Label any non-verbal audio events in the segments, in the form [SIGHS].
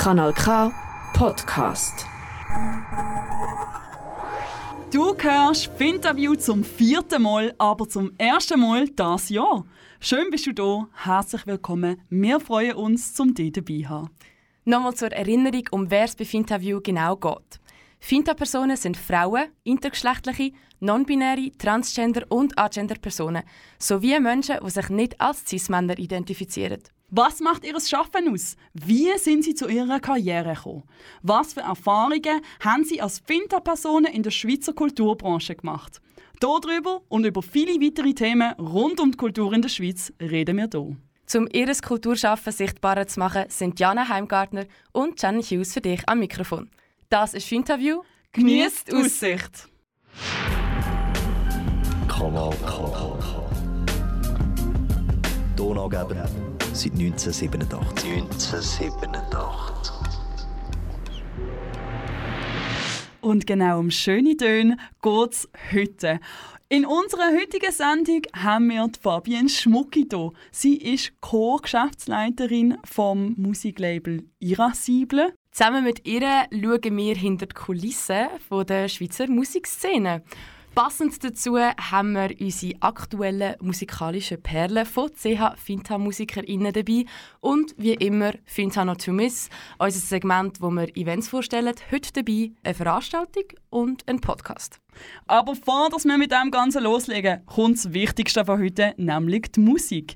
Kanal K Podcast. Du hörst Finterview zum vierten Mal, aber zum ersten Mal das Jahr. Schön bist du da, herzlich willkommen. Wir freuen uns, zum dich dabei haben. Nochmal zur Erinnerung, um wer es bei Finterview genau geht. Finta-Personen sind Frauen, intergeschlechtliche, non-binäre, transgender und agender Personen sowie Menschen, die sich nicht als Cis-Männer identifizieren. Was macht ihr Schaffen aus? Wie sind sie zu ihrer Karriere gekommen? Was für Erfahrungen haben sie als Finta-Personen in der Schweizer Kulturbranche gemacht? Darüber und über viele weitere Themen rund um die Kultur in der Schweiz reden wir hier. Um ihr Kulturschaffen sichtbarer zu machen, sind Jana Heimgartner und Jenny Hughes für dich am Mikrofon. Das ist Finterview. Genießt die Aussicht! Kanal K. Donaugeber seit 1987. 1987. Und genau um schöne Töne geht es heute. In unserer heutigen Sendung haben wir Fabienne Schmucki hier. Sie ist Co-Geschäftsleiterin vom Musiklabel Irascible. Zusammen mit ihr schauen wir hinter die Kulissen der Schweizer Musikszene. Passend dazu haben wir unsere aktuellen musikalischen Perlen von CH Finta MusikerInnen dabei und wie immer Finta Not to Miss, unser Segment, wo wir Events vorstellen, heute dabei eine Veranstaltung und ein Podcast. Aber bevor wir mit dem Ganzen loslegen, kommt das Wichtigste von heute, nämlich die Musik.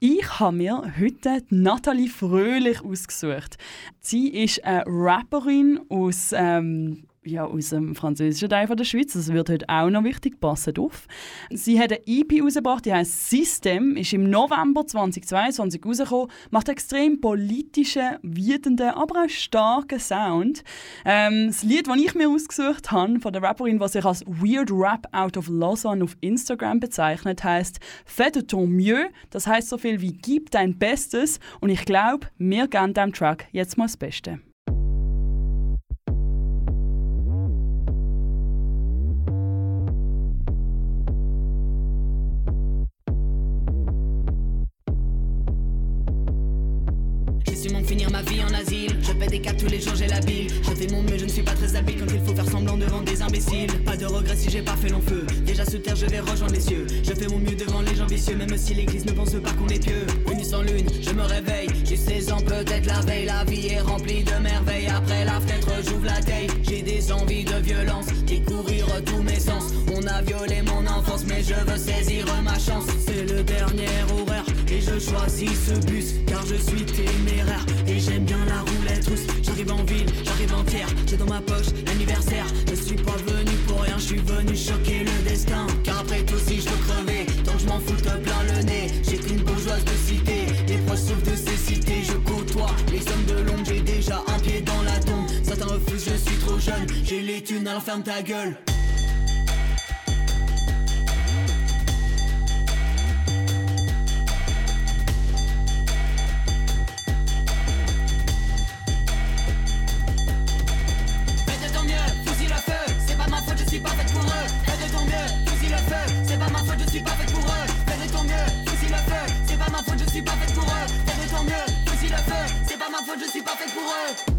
Ich habe mir heute Nathalie Fröhlich ausgesucht. Sie ist eine Rapperin aus ähm, ja, aus dem französischen Teil der Schweiz. Das wird heute auch noch wichtig, passet auf. Sie hat eine EP herausgebracht, die heißt System, ist im November 2022 rausgekommen, macht extrem politischen, wütenden, aber auch starken Sound. Ähm, das Lied, das ich mir ausgesucht habe, von der Rapperin, was sich als Weird Rap Out of Lausanne auf Instagram bezeichnet, heißt Fais de ton mieux, das heißt so viel wie Gib dein Bestes und ich glaube, wir geben dem Track jetzt mal das Beste. Tous les jours, la bile. Je fais mon mieux, je ne suis pas très habile quand il faut faire semblant devant des imbéciles. Pas de regret si j'ai pas fait long feu. Déjà sous terre, je vais rejoindre les cieux. Je fais mon mieux devant les gens vicieux, même si l'église ne pense pas qu'on est pieux. Une nuit sans lune, je me réveille. J'ai 16 ans, peut-être la veille. La vie est remplie de merveilles. Après la fenêtre, j'ouvre la taille. J'ai des envies de violence, découvrir tous mes sens. On a violé mon enfance, mais je veux saisir ma chance. C'est le dernier horaire et je choisis ce bus car je suis téméraire et j'aime bien la roulette J'arrive en terre, j'ai dans ma poche l'anniversaire. Je suis pas venu pour rien, je suis venu choquer le destin. Car après tout, si je veux crever, tant que je m'en fous de plein le nez. J'ai une bourgeoise de cité, les proches sauf de ces cités. Je côtoie les hommes de l'ombre, j'ai déjà un pied dans la tombe. Certains refusent, je suis trop jeune, j'ai les thunes, alors ferme ta gueule. Je suis pas fait pour eux.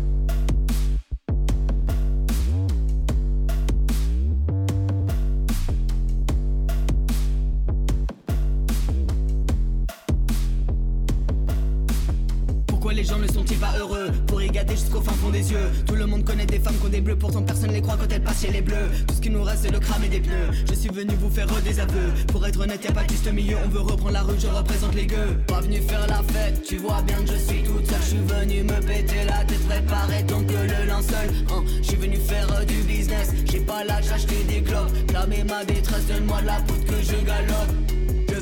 Tout le monde connaît des femmes qui ont des bleus Pourtant personne les croit quand elles passent chez les bleus. Tout ce qui nous reste c'est le crâne et des pneus. Je suis venu vous faire des aveux. Pour être honnête y'a pas juste milieu. On veut reprendre la rue je représente les gueux. Pas venu faire la fête Tu vois bien que je suis toute seule. Je suis venu me péter la tête Préparer donc le linceul. Hein, Je suis venu faire euh, du business. J'ai pas l'âge d'acheter des clopes. Clamer ma détresse Donne-moi la poudre que je galope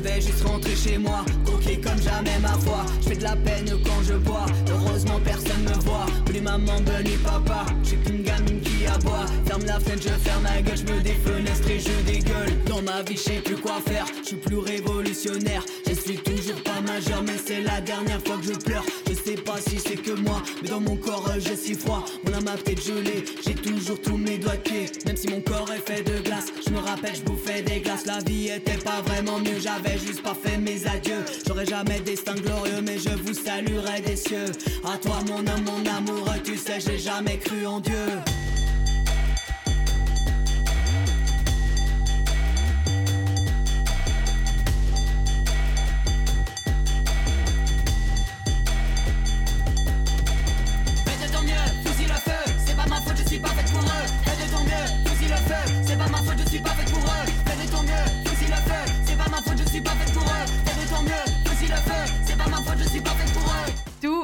vais juste rentrer chez moi, coquille comme jamais ma foi. Je fais de la peine quand je bois, heureusement personne me voit. Plus maman, ni papa, j'ai qu'une gamine aboie. Ferme la fenêtre, je ferme ma gueule, je me défenestre et je dégueule. Dans ma vie, je sais plus quoi faire, je suis plus révolutionnaire. Je suis toujours pas majeur, mais c'est la dernière fois que je pleure. Je sais pas si c'est que moi, mais dans mon corps je suis froid. Mon âme a peut-être gelé, j'ai toujours tous mes doigts de. Même si mon corps est fait de glace, je me rappelle, je bouffais des glaces. La vie était pas vraiment mieux, j'avais juste pas fait mes adieux. J'aurais jamais destin glorieux, mais je vous saluerai des cieux. À toi, mon homme, mon amour, tu sais, j'ai jamais cru en Dieu.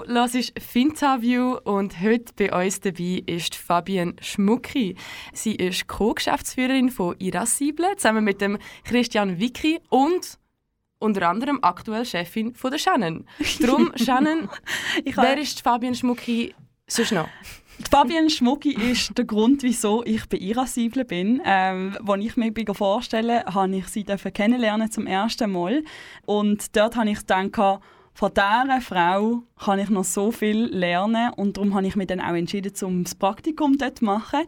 Hörst Finterview und heute bei uns dabei ist Fabienne Schmucki. Sie ist Co-Geschäftsführerin von Irascible zusammen mit dem Christian Wicki und unter anderem aktuell Chefin von der Shannon. [LAUGHS] Darum, Shannon, wer ist Fabienne Schmucki sonst noch? Die Fabienne Schmucki ist der Grund, wieso ich bei Irascible bin. Ähm, als ich mir bei vorstellen habe ich sie kennenlernen zum ersten Mal. Und dort habe ich gedacht, von dieser Frau kann ich noch so viel lernen und darum habe ich mich dann auch entschieden, um das Praktikum dort zu machen.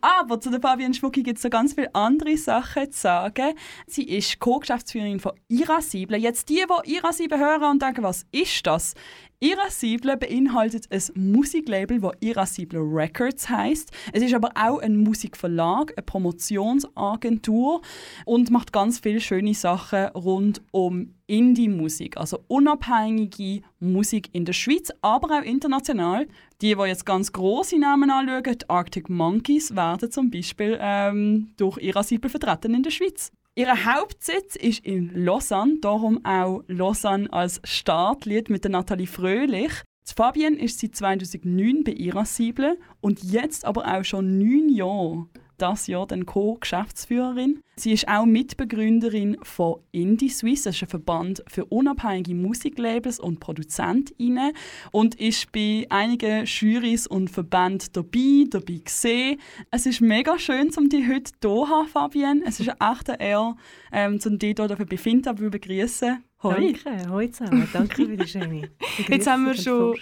Aber zu der Fabienne Schmucki gibt es noch ganz viele andere Sachen zu sagen. Sie ist Co-Geschäftsführerin von Irascible. Jetzt die, die Irascible hören und denken, was ist das? Irascible beinhaltet ein Musiklabel, das Irascible Records heißt. Es ist aber auch ein Musikverlag, eine Promotionsagentur und macht ganz viele schöne Sachen rund um Indie-Musik, also unabhängige Musik in der Schweiz, aber auch international. Die, die jetzt ganz große Namen anschauen, die Arctic Monkeys, werden zum Beispiel ähm, durch Irascible vertreten in der Schweiz. Ihr Hauptsitz ist in Lausanne, darum auch Lausanne als Startlied mit der Nathalie Fröhlich. Die Fabienne ist seit 2009 bei Irascible und jetzt aber auch schon neun Jahre das Jahr dann Co-Geschäftsführerin. Sie ist auch Mitbegründerin von Indie Swiss, das ist ein Verband für unabhängige Musiklabels und Produzentinnen und ist bei einigen Jurys und Verbänden dabei, dabei gesehen. Es ist mega schön, um dich heute hier zu haben, Fabienne. Es ist ein echter Ehre, ähm, um dich hier bei Finta zu begrüßen. Hoi. Danke, hoi zusammen. Danke für die schöne [LAUGHS] Jetzt haben wir schon-.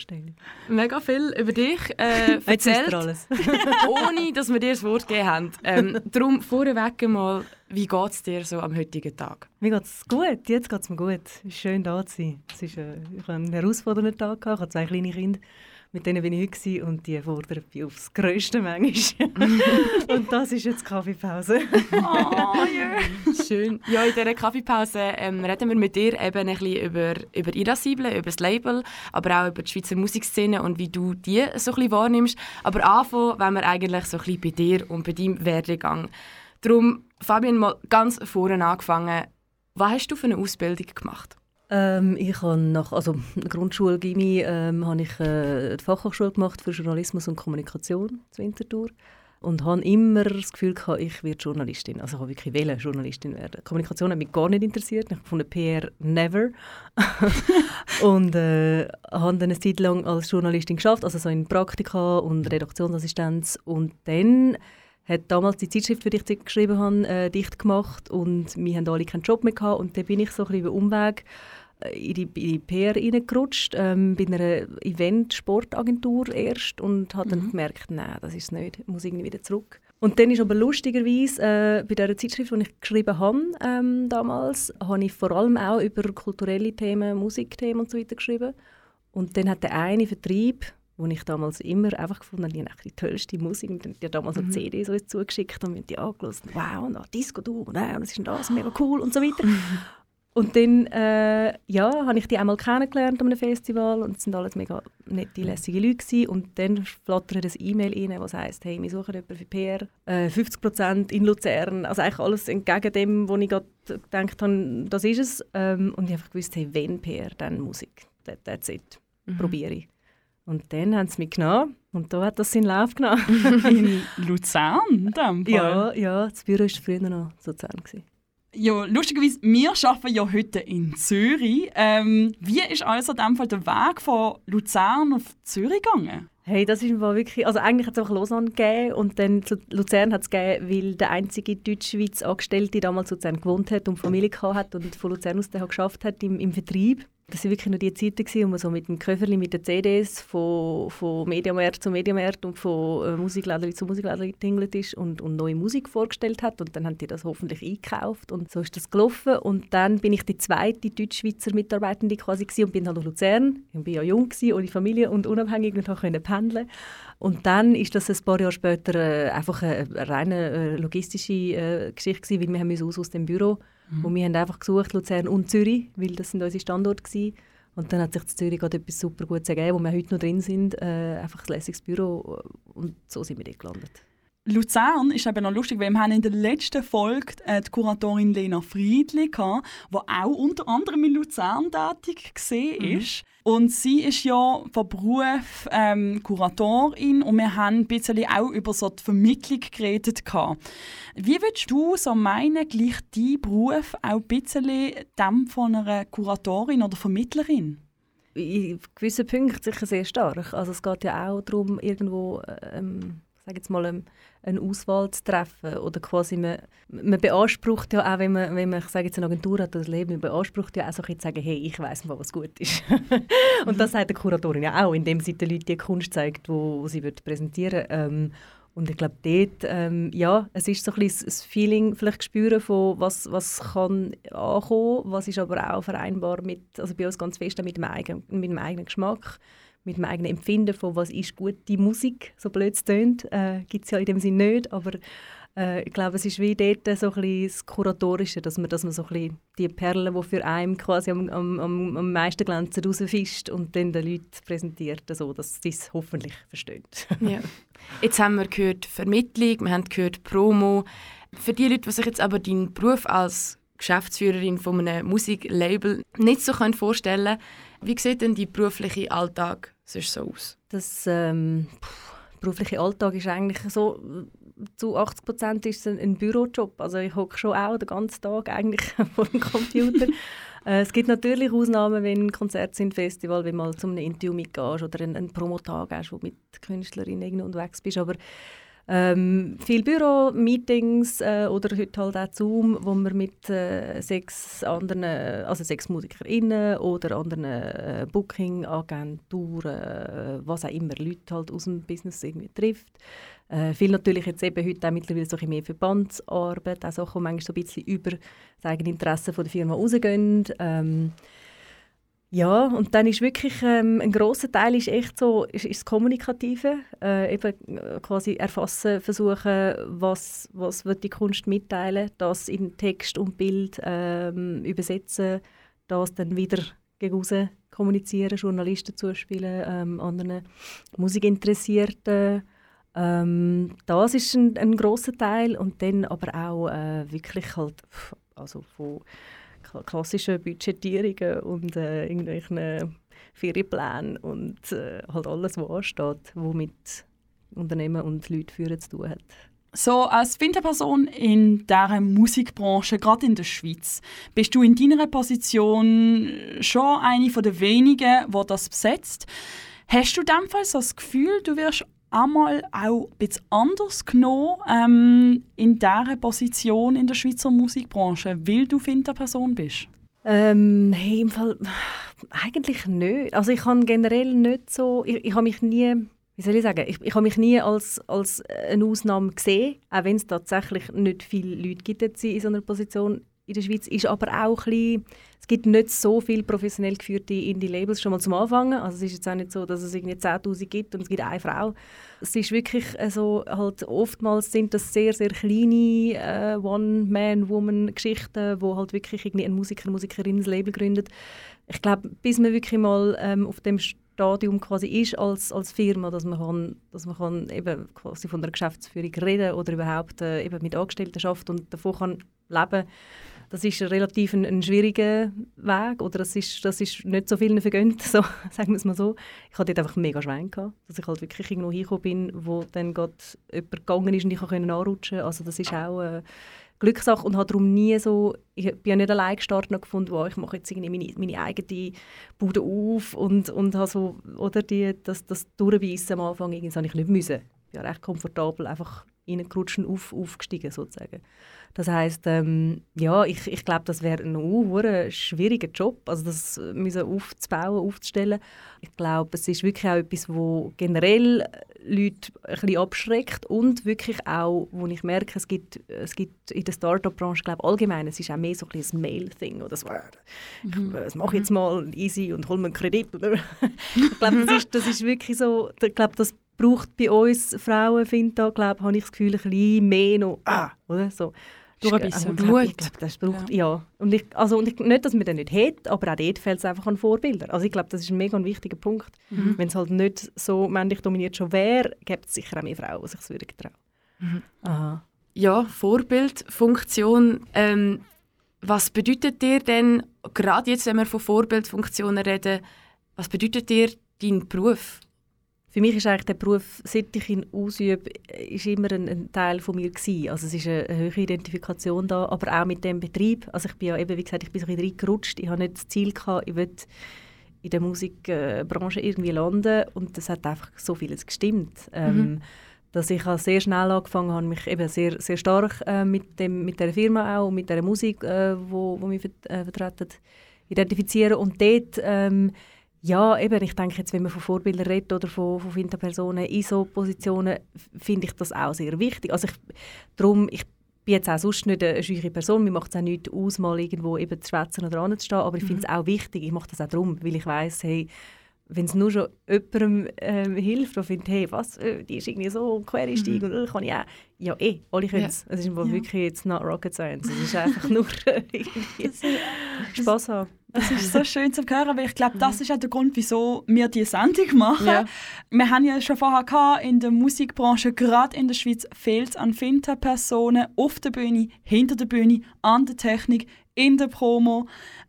Mega viel über dich äh, erzählt, [LAUGHS] ohne dass wir dir das Wort gegeben haben. Ähm, darum vorweg mal, wie geht es dir so am heutigen Tag? Mir geht es gut, jetzt geht es mir gut. Es ist schön da zu sein. Es ist, äh, ich habe einen herausfordernden Tag gehabt. Ich habe zwei kleine Kinder, mit denen bin ich heute und die fordern mich aufs Größte manchmal. [LAUGHS] und das ist jetzt die Kaffeepause. [LAUGHS] Schön. Ja, in dieser Kaffeepause ähm, reden wir mit dir eben ein bisschen über, über Irascible, über das Label, aber auch über die Schweizer Musikszene und wie du die so ein bisschen wahrnimmst. Aber anfangen wenn wir eigentlich so ein bisschen bei dir und bei deinem Werdegang. Darum, Fabian, mal ganz vorne angefangen. Was hast du für eine Ausbildung gemacht? Ähm, ich habe nach also Grundschule Gimmi ähm, habe ich äh, die Fachhochschule gemacht für Journalismus und Kommunikation zu Winterthur und habe immer das Gefühl gehabt, ich werde Journalistin. Also ich habe wirklich wählen, Journalistin werden. Kommunikation hat mich gar nicht interessiert. Ich der PR never [LAUGHS] und äh, habe dann eine Zeit lang als Journalistin geschafft, also so in Praktika und Redaktionsassistenz und dann hat damals die Zeitschrift, für die ich geschrieben habe, äh, dicht gemacht und wir haben alle keinen Job mehr gehabt und dann bin ich so ein bisschen über Umweg äh, in die, in die PR reingerutscht, ähm, bei einer Event-Sportagentur erst und habe dann gemerkt, nein, das ist es nicht, ich muss irgendwie wieder zurück. Und dann ist aber lustigerweise äh, bei dieser Zeitschrift, die ich geschrieben habe ähm, damals, habe ich vor allem auch über kulturelle Themen, Musikthemen und so weiter geschrieben. Und dann hat der eine Vertrieb, wo ich damals immer einfach gefunden habe, die haben die tollste Musik. Und dann hat die damals eine CD so uns zugeschickt und wir haben die angehört. Wow, und auch Disco Du, und wow, das ist das, mega cool und so weiter. [LAUGHS] Und dann äh, ja, habe ich die einmal kennengelernt an einem Festival und es sind alles mega nette, lässige Leute gewesen. Und dann flattert ein E-Mail rein, das heisst, hey, wir suchen jemanden für PR, äh, 50% in Luzern, also eigentlich alles entgegen dem, wo ich gerade gedacht habe, das ist es. Ähm, und ich habe einfach gewusst, hey, wenn PR, dann Musik. That, that's it. Probiere ich. Und dann haben sie mich genommen und da hat das seinen Lauf genommen. [LAUGHS] In Luzern, in ja, ja, das Büro war früher noch so Luzern. gewesen. Ja, lustigerweise, wir arbeiten ja heute in Zürich. Ähm, wie ist also in dem Fall der Weg von Luzern auf Zürich gegangen? Hey, das ist war wirklich, also eigentlich hat es einfach Lausanne gegeben und dann Luzern hat es gegeben, weil der einzige Deutschschweiz Angestellte damals in Luzern gewohnt hat und Familie gehabt hat und von Luzern aus dann geschafft hat im, im Vertrieb. Das waren wirklich noch die Zeiten, wo man so mit dem Köfferli, mit den CDs von, von Mediamarkt zu Mediamarkt und von äh, Musikläden zu Musikläden getingelt ist und, und neue Musik vorgestellt hat. Und dann haben die das hoffentlich eingekauft. Und so ist das gelaufen. Und dann bin ich die zweite Deutschschweizer Mitarbeitende quasi und bin halt nach Luzern. Ich war ja jung, ohne Familie und unabhängig und konnte pendeln. Und dann ist das ein paar Jahre später äh, einfach eine, eine reine äh, logistische Geschichte gewesen, weil wir haben aus, aus dem Büro Mhm. Und wir haben einfach gesucht, Luzern und Zürich, weil das sind unsere Standorte gewesen. Und dann hat sich in Zürich gerade etwas super Gutes ergeben, wo wir heute noch drin sind. Äh, einfach ein lässiges Büro und so sind wir dort gelandet. Luzern ist eben noch lustig, weil wir haben in der letzten Folge äh, die Kuratorin Lena Friedli gehabt, die auch unter anderem in Luzern tätig war. Mhm. Und sie ist ja von Beruf ähm, Kuratorin und wir haben ein bisschen auch über so die Vermittlung geredet. Gehabt. Wie würdest du so meinen, gleich dein Beruf auch ein bisschen dem von einer Kuratorin oder Vermittlerin? In gewissen Punkten sicher sehr stark. Also es geht ja auch darum, irgendwo ähm, sage jetzt mal, eine Auswahl zu treffen. Oder quasi man, man beansprucht ja auch, wenn man, wenn man ich sage jetzt eine Agentur hat, das Leben, man beansprucht ja auch so ein zu sagen, hey, ich weiß mal, was gut ist. [LAUGHS] und mhm. das sagt die Kuratorin ja auch, indem sie den Leuten die Kunst zeigt, wo, wo sie wird präsentieren ähm, und ich glaube, dort, ähm, ja, es ist so ein bisschen das Feeling, vielleicht spüren von, was, was kann ankommen, was ist aber auch vereinbar mit, also bei uns ganz fest mit dem eigenen, mit dem eigenen Geschmack mit meinem eigenen Empfinden von was ist gute Musik, so blöd es tönt, äh, gibt es ja in dem Sinne nicht, aber äh, ich glaube, es ist wie dort so ein bisschen das Kuratorische, dass man, dass man so ein bisschen die Perlen, die für einen quasi am, am, am meisten glänzen, rausfischt und dann den Leuten präsentiert, so, dass sie es hoffentlich verstehen. ja. Jetzt haben wir gehört Vermittlung, wir haben gehört Promo. Für die Leute, die sich jetzt aber deinen Beruf als Geschäftsführerin von einem Musiklabel nicht so vorstellen können, wie sieht denn dein beruflicher Alltag sonst so aus? Das ähm, berufliche Alltag ist eigentlich so, zu 80 Prozent ist es ein, Bürojob. Also ich hocke schon auch den ganzen Tag eigentlich [LAUGHS] vor dem Computer. [LAUGHS] äh, es gibt natürlich Ausnahmen, wenn Konzerte sind, Festival, wenn du mal zu einem Interview mitgehst oder einen, einen Promotag hast, wo du mit Künstlerinnen unterwegs bist. Aber ähm, viel Büro, Meetings äh, oder heute halt auch Zoom, wo wir mit äh, sechs anderen, also sechs MusikerInnen oder anderen äh, Booking-Agenturen, äh, was auch immer, Leute halt aus dem Business irgendwie trifft. Äh, viel natürlich jetzt eben heute auch mittlerweile so ein mehr Verbandsarbeit, auch Sachen, die manchmal so ein bisschen über das eigene Interesse von der Firma rausgehen. Ähm, ja, und dann ist wirklich ähm, ein großer Teil ist echt so ist, ist das Kommunikative, äh, eben äh, quasi erfassen, versuchen, was was wird die Kunst mitteilen, das in Text und Bild ähm, übersetzen, das dann wieder gegen kommunizieren, Journalisten zuspielen, ähm, anderen Musikinteressierten. Ähm, das ist ein, ein großer Teil und dann aber auch äh, wirklich halt also von klassischen Budgetierungen und äh, irgendwelchen Ferienplänen und äh, halt alles, was ansteht, was mit Unternehmen und Leuten führen zu tun hat. So, als Winterperson in dieser Musikbranche, gerade in der Schweiz, bist du in deiner Position schon eine der wenigen, die das besetzt. Hast du in dem Fall so das Gefühl, du wirst einmal auch ein bisschen anders genommen ähm, in dieser Position in der Schweizer Musikbranche, weil du Finterperson bist? Ähm, hey, im Fall [SIGHS] eigentlich nicht. Also ich habe generell nicht so, ich, ich habe mich nie, wie soll ich sagen, ich, ich habe mich nie als, als eine Ausnahme gesehen, auch wenn es tatsächlich nicht viele Leute gibt in so einer Position in der Schweiz, ist aber auch ein bisschen, es gibt nicht so viele professionell geführte Indie-Labels, schon mal zum Anfangen. Also es ist jetzt auch nicht so, dass es irgendwie 10'000 gibt und es gibt eine Frau. Es ist wirklich also halt oftmals sind das sehr, sehr kleine äh, One-Man-Woman-Geschichten, wo halt wirklich irgendwie ein Musiker, Musikerin ein Label gründet. Ich glaube, bis man wirklich mal ähm, auf dem Stadium quasi ist als, als Firma, dass man, kann, dass man kann eben quasi von der Geschäftsführung reden oder überhaupt äh, eben mit Angestellten schafft und davon kann leben kann das ist relativ ein, ein, schwieriger Weg oder das ist, das ist nicht so vielen vergönnt, [LAUGHS] so, sagen wir es mal so. Ich hatte dort einfach mega Schwein dass ich halt wirklich irgendwo hingekommen bin, wo dann gerade jemand gegangen ist und ich konnte anrutschen. Also das ist auch eine Glückssache und habe darum nie so, ich bin ja nicht allein gestartet und gefunden, wow, ich mache jetzt irgendwie meine, meine eigene Bude auf und, und habe so, oder die, das, das Durchbeissen am Anfang, irgendwie, habe ich nicht müssen. Ich war recht komfortabel, einfach reingerutscht und auf, aufgestiegen sozusagen. Das heißt, ähm, ja, ich, ich glaube, das wäre ein uh, schwieriger Job, also das müssen aufzubauen, aufzustellen. Ich glaube, es ist wirklich auch etwas, wo generell Leute ein bisschen abschreckt und wirklich auch, wo ich merke, es gibt, es gibt in der Startup-Branche, glaube allgemein, es ist auch mehr so ein, ein Mail-Thing oder so, mhm. das mache ich jetzt mal easy und hol mir einen Kredit. [LAUGHS] ich glaube, das ist, das ist wirklich so, ich glaube, das braucht bei uns Frauen, finde ich, glaube habe ich das Gefühl, ein bisschen mehr noch, ah, oder so. Durch ein bisschen Mut. Ich glaube, das braucht, ja. ja. Und ich, also, und ich, nicht, dass man den nicht hat, aber auch dort fehlt es einfach an Vorbildern. Also ich glaube, das ist ein mega wichtiger Punkt. Mhm. Wenn es halt nicht so männlich dominiert schon wäre, gibt es sicher auch mehr Frauen, die sich das würden trauen. Mhm. Aha. Ja, Vorbildfunktion. Ähm, was bedeutet dir denn, gerade jetzt, wenn wir von Vorbildfunktionen reden, was bedeutet dir dein Beruf? Für mich ist eigentlich der Beruf, seit ich ihn ausübe, ist immer ein, ein, Teil von mir gewesen. Also es ist eine, eine höhere Identifikation da, aber auch mit dem Betrieb. Also ich bin ja eben, wie gesagt, ich bin so ein reingerutscht. Ich habe nicht das Ziel gehabt, ich will in der Musikbranche irgendwie landen und das hat einfach so vieles gestimmt. Ähm, mhm. dass ich sehr schnell angefangen habe, mich eben sehr, sehr stark äh, mit, dem, mit der Firma auch und mit der Musik, äh, wo, wo mich äh, vertreten, identifizieren und dort ähm, ja, eben, ich denke jetzt, wenn man von Vorbildern redet oder von, von Finta-Personen in so Positionen, finde ich das auch sehr wichtig. Also ich, darum, ich bin jetzt auch sonst nicht eine schüche Person, mir macht es auch nicht aus, mal irgendwo eben zu schwätzen oder anzustehen, aber ich finde es mhm. auch wichtig, ich mache das auch darum, weil ich weiß, hey, wenn es nur schon jemandem ähm, hilft, der findet, hey, was, äh, die ist irgendwie so Quereinstieg mhm. und äh, kann ich auch. Ja, eh, alle können es. Es ist ja. wirklich jetzt not rocket science. Es ist einfach [LAUGHS] nur [LAUGHS] irgendwie Spass haben. Das ist so schön zu hören, weil ich glaube, das ist auch der Grund, wieso wir diese Sendung machen. Ja. Wir haben ja schon vorher gehabt, in der Musikbranche, gerade in der Schweiz, fehlt es an Finta-Personen auf der Bühne, hinter der Bühne, an der Technik, in der Promo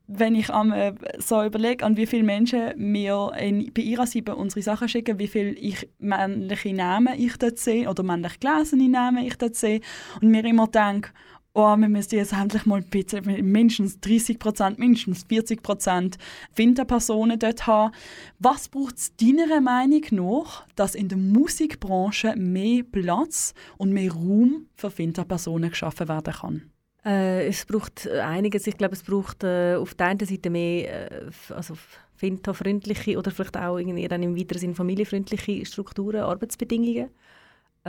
wenn ich um, äh, so überlege, an wie viele Menschen mir in, bei ihrer Seite unsere Sachen schicken, wie viele ich männliche Namen ich dort sehe oder männlich gelesene Namen ich dort sehe und mir immer denke, oh, wir müssen jetzt endlich mal bitte mindestens 30 Prozent, mindestens 40 Prozent Winterpersonen dort haben. Was braucht es deiner Meinung nach, dass in der Musikbranche mehr Platz und mehr Raum für Winterpersonen geschaffen werden kann? Äh, es braucht äh, einiges. Ich glaube, es braucht äh, auf der einen Seite mehr äh, also Finta-freundliche oder vielleicht auch irgendwie dann im weiteren Sinne familienfreundliche Strukturen, Arbeitsbedingungen.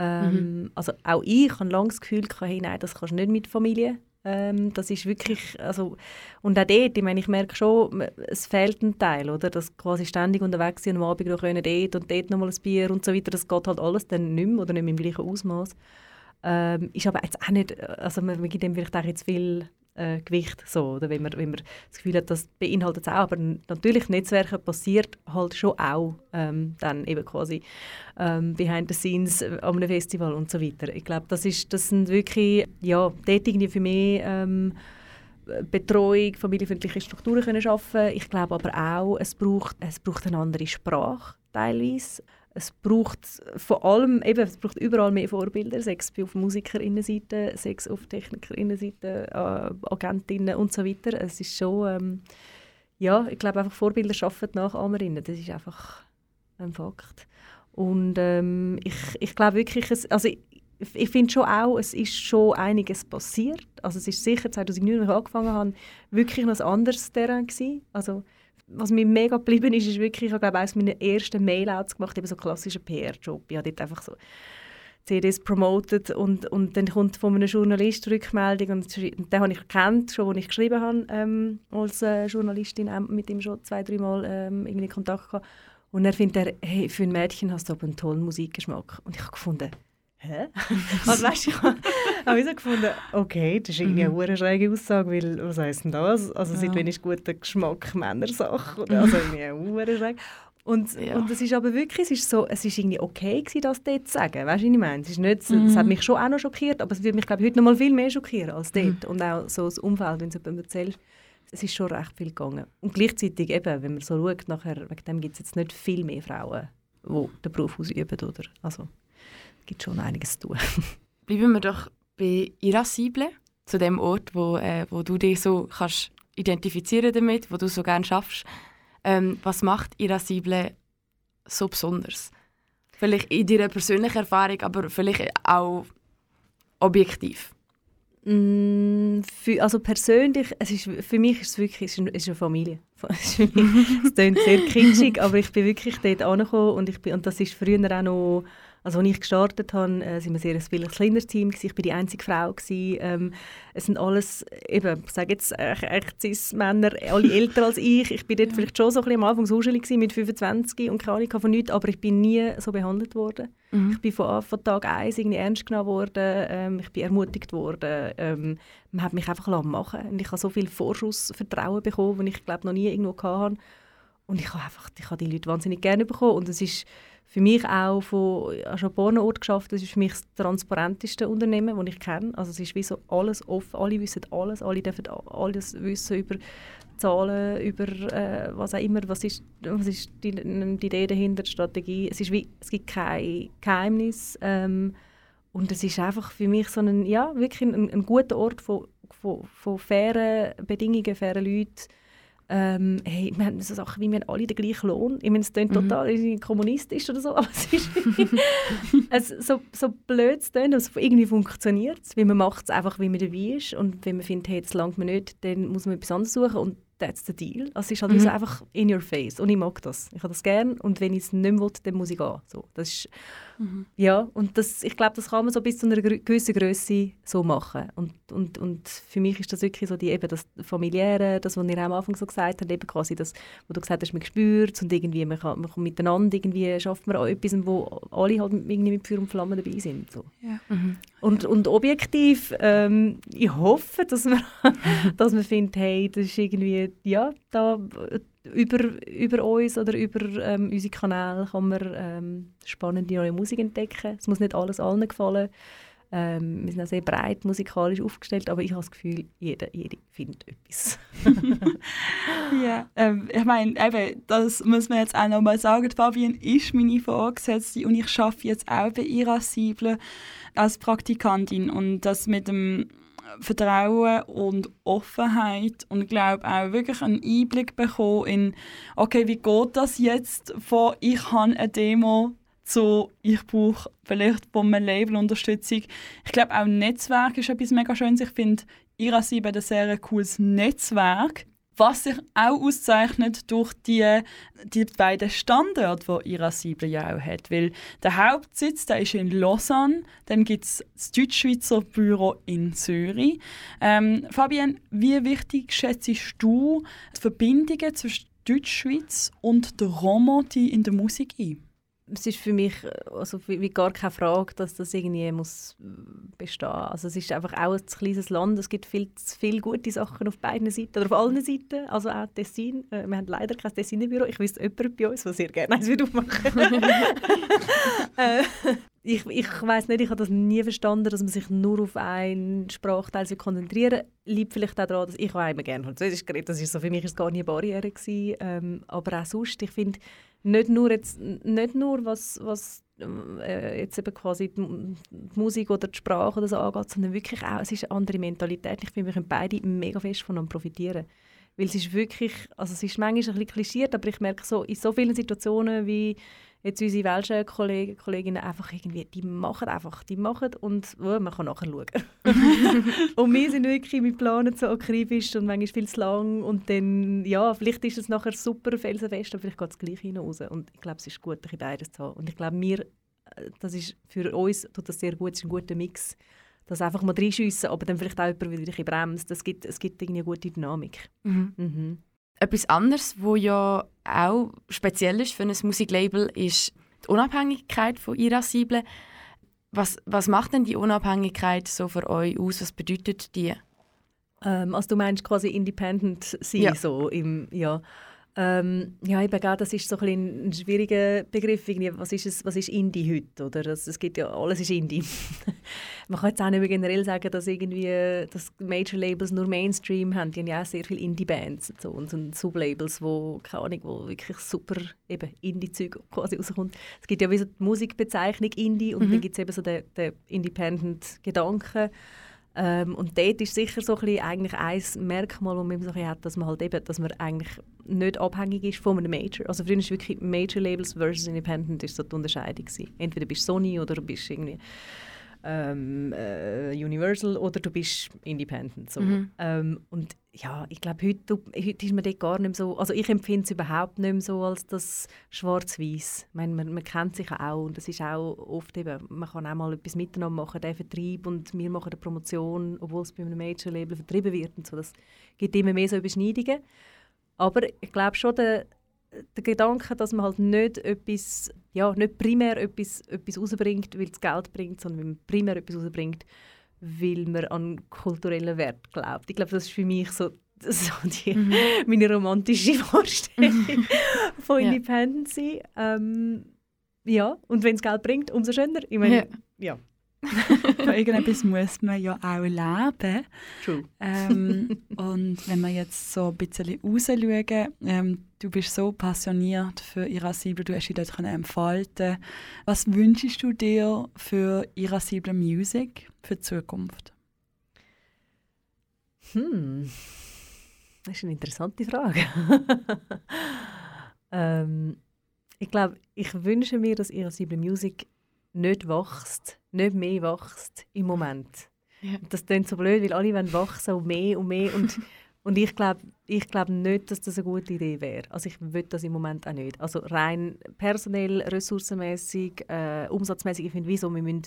Ähm, mhm. Also auch ich habe lange das Gefühl, hey, nein, das kannst du nicht mit Familie. Ähm, das ist wirklich, also, und auch dort, ich meine, ich merke schon, es fehlt ein Teil, oder? Dass quasi ständig unterwegs sind, am Abend noch können dort und dort nochmal ein Bier und so weiter, das geht halt alles dann nicht mehr oder nicht mehr im gleichen Ausmaß. Ähm, ist aber jetzt auch nicht, also man, man gibt dem vielleicht auch jetzt viel äh, Gewicht, so, oder wenn man, wenn man das Gefühl hat, das beinhaltet es auch, aber natürlich Netzwerke passiert halt schon auch ähm, dann eben quasi ähm, behind the scenes äh, an einem Festival und so weiter. Ich glaube, das das sind wirklich, ja, dort irgendwie für mich ähm, Betreuung, familienfreundliche Strukturen können schaffen. Ich glaube aber auch, es braucht, es braucht eine andere Sprache teilweise es braucht vor allem, eben, es braucht überall mehr Vorbilder, sechs auf Musikerinnenseite, sechs auf Technikerinnenseite, äh, Agentinnen und so weiter. Es ist schon, ähm, ja, ich glaube einfach Vorbilder schaffen Nachahmerinnen, das ist einfach ein Fakt. Und ähm, ich, ich glaube wirklich, es, also ich, ich finde schon auch, es ist schon einiges passiert. Also es ist sicher, 2009, als ich angefangen habe, wirklich noch ein anderes Terrain gewesen. Also was mir mega geblieben ist, ist wirklich, ich habe glaube eines meiner ersten Mailouts gemacht, eben so klassischer PR-Job. Ich habe dort einfach so CDs promotet und, und dann kommt von einem Journalist Rückmeldung und, und den habe ich gekannt, schon als ich geschrieben habe ähm, als äh, Journalistin, äh, mit ihm schon zwei, drei Mal ähm, Kontakt gehabt. Und er findet, hey, für ein Mädchen hast du aber einen tollen Musikgeschmack. Und ich habe gefunden, hä? [LAUGHS] also weißt ich habe so gefunden, okay, das ist irgendwie eine mhm. schräge Aussage, weil, was heisst denn das? Also ja. seit wann ist guter Geschmack Männersache? Also [LAUGHS] irgendwie eine schräg. Und, ja. und es ist aber wirklich, es ist so, es ist irgendwie okay gewesen, das dort zu sagen, weißt du, was ich meine? Es, ist nicht, mhm. es hat mich schon auch noch schockiert, aber es würde mich, glaube ich, heute noch mal viel mehr schockieren als dort. Mhm. Und auch so das Umfeld, wenn es jemand erzählt, es ist schon recht viel gegangen. Und gleichzeitig eben, wenn man so schaut, nachher, wegen dem gibt es jetzt nicht viel mehr Frauen, die den Beruf ausüben, oder? Also, gibt schon einiges zu tun. [LAUGHS] Bleiben wir doch bei Irascible, zu dem Ort, wo, äh, wo du dich so kannst identifizieren damit, wo du so gerne schaffst. Ähm, was macht Irascible so besonders? Vielleicht in deiner persönlichen Erfahrung, aber vielleicht auch objektiv? Mm, für, also persönlich, es ist, für mich ist es wirklich es ist eine, es ist eine Familie. [LAUGHS] Es klingt sehr [LAUGHS] kitschig, aber ich bin wirklich dort angekommen und, ich bin, und das ist früher auch noch also als ich gestartet habe, äh, sind wir sehr ein sehr kleines Team. Ich war die einzige Frau gewesen. Ähm, es sind alles, eben, ich sage jetzt echt, echt Cis-Männer, alle älter als ich. Ich bin dort vielleicht schon so ein bisschen am Anfang so mit 25 und keine Ahnung von nichts, aber ich bin nie so behandelt worden. Mhm. Ich bin von, von Tag 1 irgendwie ernst genommen worden, ähm, ich bin ermutigt worden. Ähm, man hat mich einfach machen und ich habe so viel Vorschussvertrauen bekommen, das ich glaube noch nie irgendwo hatte. Und ich habe einfach, ich habe die Leute wahnsinnig gerne bekommen und es ist für mich auch von schon Ort geschafft. Das ist für mich das transparenteste Unternehmen, das ich kenne. Also es ist wie so alles offen. Alle wissen alles. Alle dürfen alles wissen über Zahlen, über äh, was auch immer. Was ist, was ist die, die Idee dahinter, die Strategie. Es, ist wie, es gibt kein Geheimnis. Ähm, und es ist einfach für mich so ein, ja, wirklich ein, ein guter Ort von, von, von fairen Bedingungen, fairen Leuten ähm, hey, wir haben so Sachen wie wir alle den gleichen Lohn. Ich meine, es klingt mhm. total kommunistisch oder so, [LAUGHS] aber es ist [LAUGHS] also, so, so blöd es klingt, also irgendwie funktioniert es, weil man macht es einfach, wie man dabei ist und wenn man findet, hey, das langt mir nicht, dann muss man etwas anderes suchen und that's the deal. Also es ist halt mhm. so einfach in your face und ich mag das. Ich habe das gerne und wenn ich es nicht mehr will, dann muss ich gehen. So, das ist, mhm. Ja, und das, ich glaube, das kann man so bis zu einer gewissen Größe so machen. Und, und, und für mich ist das wirklich so die, eben das Familiäre, das, was ihr am Anfang so gesagt habt, eben quasi das, wo du gesagt hast, man spürt und irgendwie man, kann, man kann miteinander, irgendwie schafft man auch etwas, wo alle halt irgendwie mit Feuer und Flammen dabei sind. So. Ja. Mhm. Und, und objektiv, ähm, ich hoffe, dass man, [LAUGHS] dass man findet, hey, das ist irgendwie, ja, da über, über uns oder über ähm, unsere Kanäle kann man ähm, spannende neue Musik entdecken. Es muss nicht alles allen gefallen. Ähm, wir sind auch sehr breit musikalisch aufgestellt, aber ich habe das Gefühl, jeder, jede findet etwas. [LAUGHS] ja, ähm, ich meine, das muss man jetzt auch noch mal sagen. Fabian ist meine Vorgesetzte und ich arbeite jetzt auch bei Irascible als Praktikantin und das mit dem Vertrauen und Offenheit und glaube auch wirklich einen Einblick bekommen in, okay, wie geht das jetzt von ich habe eine Demo zu ich brauche vielleicht von einem Label Unterstützung. Ich glaube auch Netzwerk ist etwas mega schönes. Ich finde Irasibe ein sehr cooles Netzwerk was sich auch auszeichnet durch die, die beiden Standorte, die Irascible ja auch hat. Weil der Hauptsitz der ist in Lausanne, dann gibt es das Deutschschweizer Büro in Zürich. Ähm, Fabian, wie wichtig schätzt du die Verbindungen zwischen Deutschschweiz und der Romantik in der Musik ein? Es ist für mich also wie gar keine Frage, dass das irgendwie muss bestehen. Also es ist einfach auch ein kleines Land. Es gibt viel zu viele gute Sachen auf beiden Seiten oder auf allen Seiten. Also auch Tessin. Äh, wir haben leider kein Tessinerbüro. Ich wüsste jemand bei uns, der sehr gerne eins würde aufmachen. [LAUGHS] äh, ich ich weiß nicht, ich habe das nie verstanden, dass man sich nur auf einen Sprachteil konzentrieren Liegt vielleicht auch daran, dass ich auch immer gerne Französisch geredet Das ist so für mich ist gar nie eine Barriere gewesen. Ähm, aber auch sonst, ich finde nicht nur jetzt nicht nur was was äh, jetzt eben quasi die, Musik oder die Sprache oder so angeht, sondern wirklich auch, es ist eine andere Mentalität. Ich finde, wir können beide mega fest von profitieren. Weil es ist wirklich, also es ist manchmal ein bisschen klischiert, aber ich merke so, in so vielen Situationen wie jetzt unsere welschen Kollegen, Kolleginnen einfach irgendwie, die machen einfach, die machen und oh, man kann nachher schauen. [LAUGHS] [LAUGHS] und wir sind wirklich mit Planen so akribisch und manchmal viel zu lang und dann, ja, vielleicht ist es nachher super felsenfest, aber vielleicht geht es gleich hinaus und ich glaube, es ist gut, beides zu haben und ich glaube, wir, äh, das ist für uns tut das sehr gut, es ist ein guter Mix, das einfach mal reinschiessen, aber dann vielleicht auch jemand wieder ein bremst, das gibt, es gibt eine gute Dynamik. Mhm. Mhm. Etwas anderes, wo ja auch speziell ist für ein Musiklabel, ist die Unabhängigkeit von Irascible. Was, was macht denn die Unabhängigkeit so für euch aus? Was bedeutet die? Ähm, also du meinst quasi independent sein, ja. so im, ja. Ähm, ja, eben, das ist so ein, ein schwieriger Begriff. Irgendwie, was, ist es, was ist Indie heute? Oder? Also, es gibt ja, alles ist Indie. [LAUGHS] Man kann jetzt auch nicht mehr generell sagen, dass irgendwie dass Major-Labels nur Mainstream haben. Die haben ja auch sehr viele Indie-Bands und, so, und, und Sublabels, wo, keine Ahnung, wo wirklich super Indie-Zeug quasi rauskommt. Es gibt ja wie so die Musikbezeichnung Indie und mhm. dann gibt es eben so den, den Independent-Gedanken. Ähm, und dort ist sicher so ein bisschen eigentlich ein Merkmal, das man so hat, dass man halt eben, dass man eigentlich nicht abhängig ist von einem Major. Also früher ist wirklich Major Labels versus Independent ist so die Unterscheidung gewesen. Entweder bist du Sony oder bist irgendwie ähm, äh, Universal oder du bist Independent. So. Mhm. Ähm, und ja, ich glaube, heute, heute ist man dort gar nicht mehr so, also ich empfinde es überhaupt nicht mehr so als das Schwarz-Weiß. Man, man kennt sich auch und es ist auch oft eben, man kann auch mal etwas miteinander machen, der Vertrieb und wir machen eine Promotion, obwohl es bei einem Major-Label vertrieben wird und so. Das gibt immer mehr so Überschneidungen. Aber ich glaube schon, der, der Gedanke, dass man halt nicht etwas, ja, nicht primär etwas, etwas rausbringt, weil es Geld bringt, sondern weil man primär etwas rausbringt, weil man an kulturellen Wert glaubt. Ich glaube, das ist für mich so, [LAUGHS] so die, Mhm. meine romantische [LAUGHS] Vorstellung [LAUGHS] von Ja. Independence. Ähm, ja, und wenn es Geld bringt, umso schöner. Ich meine, ja, [LAUGHS] Von irgendetwas muss man ja auch leben. true. Ähm, [LAUGHS] und wenn wir jetzt so ein bisschen rausschauen, ähm, du bist so passioniert für Irascible, du hast dich dort können entfalten Was wünschst du dir für Irascible Music für die Zukunft? Hm, das ist eine interessante Frage. [LAUGHS] ähm, ich glaube, ich wünsche mir, dass Irascible Music nicht wächst, nicht mehr wächst im Moment. [LAUGHS] Ja. Das klingt so blöd, weil alle wollen wachsen und mehr und mehr. Und, [LAUGHS] und ich glaube ich glaub nicht, dass das eine gute Idee wäre. Also ich will das im Moment auch nicht. Also rein personell, ressourcenmäßig, äh, umsatzmäßig, ich finde, wieso, wir müssen,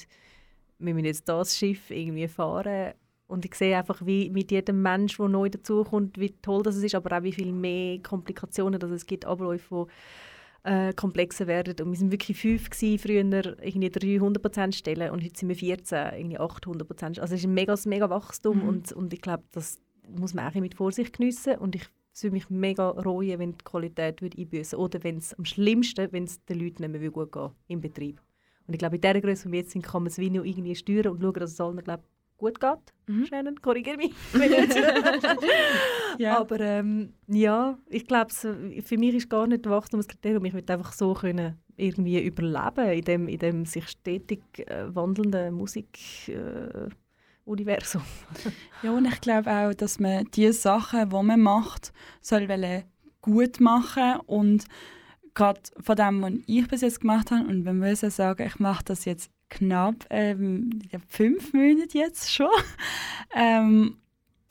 wir müssen jetzt das Schiff irgendwie fahren und ich sehe einfach, wie mit jedem Mensch, der neu dazukommt, wie toll das ist, aber auch wie viel mehr Komplikationen dass es gibt, Abläufe, die äh, komplexer werden. Und wir waren wirklich fünf gewesen, früher, irgendwie 300 Stellen und heute sind wir 14, irgendwie 800% Also es ist ein mega, mega Wachstum Mhm. und, und ich glaube, das muss man auch mit Vorsicht geniessen und ich es würde mich mega reuen, wenn die Qualität würde einbüßen oder wenn es am schlimmsten, wenn es den Leuten nicht mehr gut geht im Betrieb. Und ich glaube, in dieser Größe, wo wir jetzt sind, kann man das Video irgendwie steuern und schauen, dass es allen glaub, gut geht. Mhm. Shannon, korrigiere mich. [LAUGHS] wenn. Ja. Aber ähm, ja, ich glaube, für mich ist gar nicht das Wachstumskriterium. Ich möchte einfach so können irgendwie überleben in dem, in dem sich stetig äh, wandelnden Musikuniversum. Äh. Ja, und ich glaube auch, dass man die Sachen, die man macht, soll gut machen und gerade von dem, was ich bis jetzt gemacht habe, und wir müssen sagen, ich mache das jetzt knapp ähm, fünf Monate jetzt schon, [LAUGHS] ähm,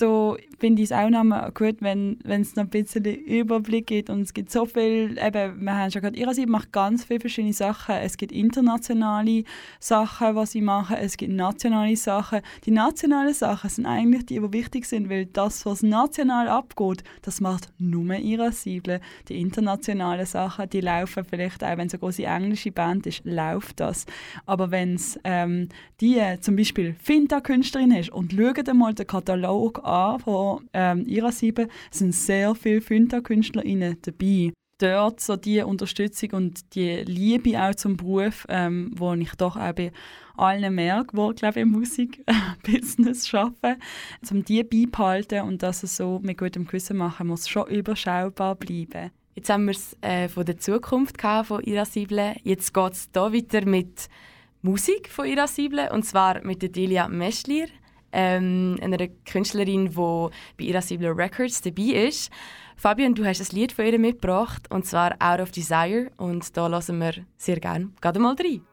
da finde ich es auch noch gut, wenn es noch ein bisschen Überblick gibt und es gibt so viel, eben, wir haben schon gerade, ihre Seite macht ganz viele verschiedene Sachen. Es gibt internationale Sachen, was sie machen, es gibt nationale Sachen. Die nationalen Sachen sind eigentlich die, die wichtig sind, weil das, was national abgeht, das macht nur irascible. Die internationalen Sachen, die laufen vielleicht auch, wenn es eine große englische Band ist, läuft das. Aber wenn es ähm, die zum Beispiel Finta-Künstlerin ist und schaut einmal den Katalog an von ähm, Irascible, es sind sehr viele Finta-KünstlerInnen dabei dort so die Unterstützung und die Liebe auch zum Beruf, ähm, wo ich doch auch bei allen merke, die glaube ich, im Musikbusiness [LAUGHS] arbeiten, um die beibehalten und dass es so mit gutem Gewissen machen muss, schon überschaubar bleiben. Jetzt haben wir es äh, von der Zukunft gehabt, von Irascible. Jetzt geht es hier weiter mit Musik von Irascible und zwar mit Delia Meschlier, ähm, einer Künstlerin, die bei Irascible Records dabei ist. Fabian, du hast ein Lied von ihr mitgebracht und zwar Out of Desire und da lassen wir sehr gerne gerade mal rein.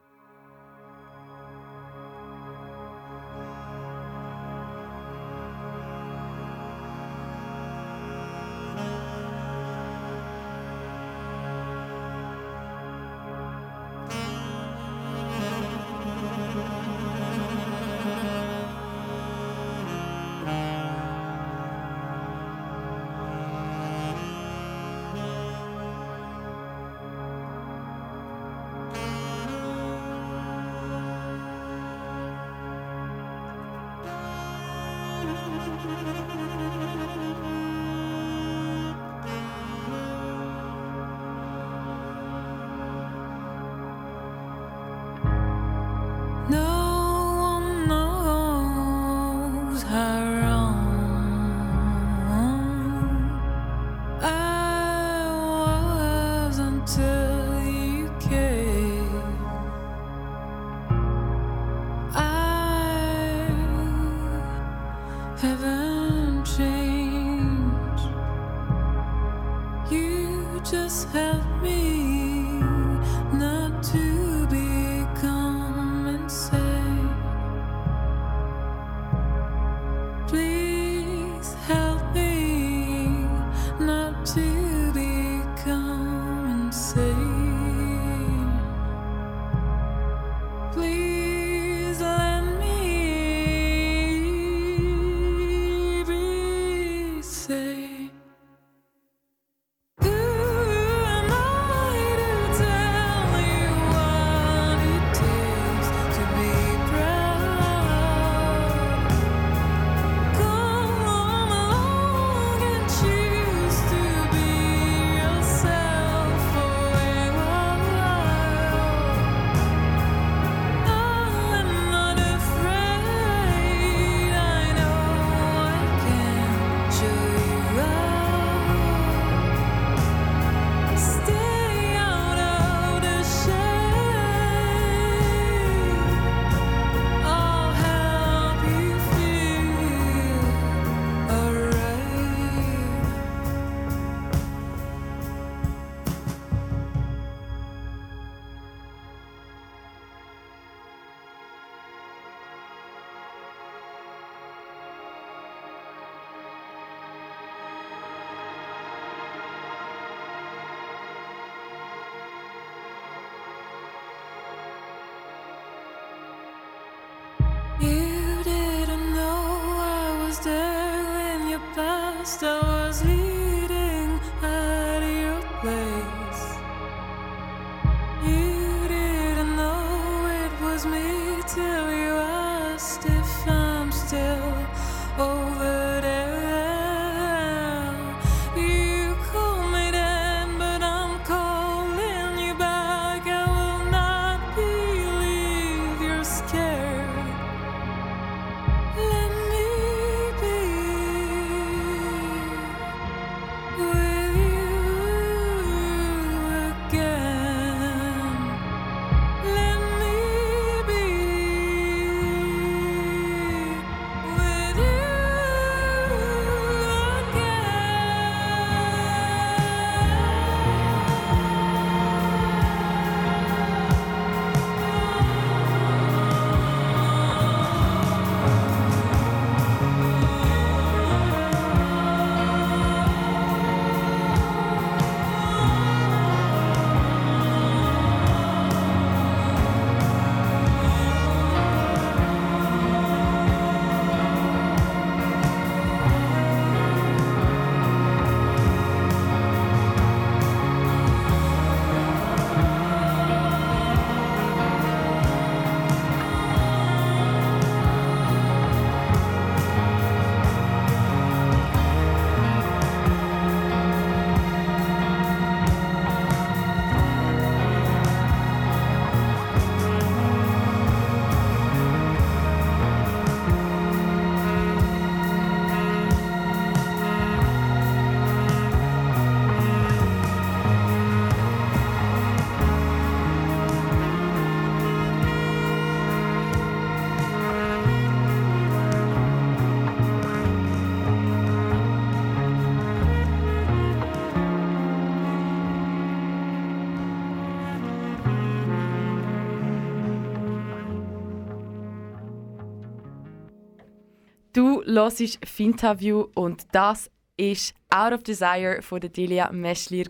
Hörst Finterview und das ist Out of Desire von Delia Meschlier.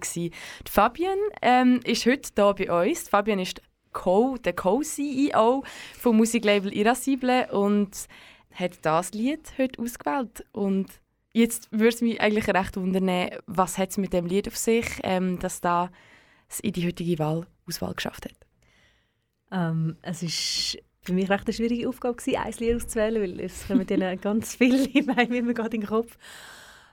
Fabian ähm, ist heute hier bei uns. Fabian ist Co, der Co-CEO vom Musiklabel Irascible und hat das Lied heute ausgewählt. Und jetzt würde es mich eigentlich recht wundern, was es mit dem Lied auf sich, ähm, dass da es in die heutige Wahl, Auswahl geschafft hat. Ähm, es ist für mich recht eine schwierige Aufgabe gewesen, ein Lied auszuwählen, weil es kommen dann [LAUGHS] ganz viele in mir gerade in den Kopf.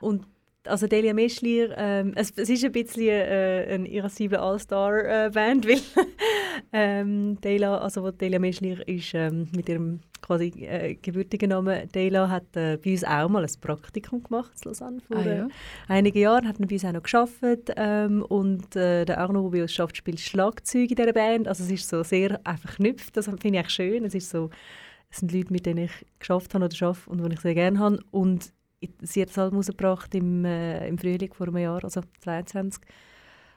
Und also Delia Meschlier, ähm, es, es ist ein bisschen äh, eine irascible All-Star-Band, weil [LAUGHS] ähm, Delia, also Delia Meschlier ist ähm, mit ihrem quasi äh, gebürtigen Namen Delia hat äh, bei uns auch mal ein Praktikum gemacht in Lausanne vor Ah, äh, ja. einigen Jahren, hat er bei uns auch noch gearbeitet ähm, und äh, der Arno, der bei uns arbeitet, spielt Schlagzeug in dieser Band, also es ist so sehr einfach verknüpft, das finde ich schön, es ist so, es sind Leute, mit denen ich geschafft habe oder arbeite und die ich sehr gerne habe. Und sie hat das Album rausgebracht im, äh, im Frühling vor einem Jahr, also 22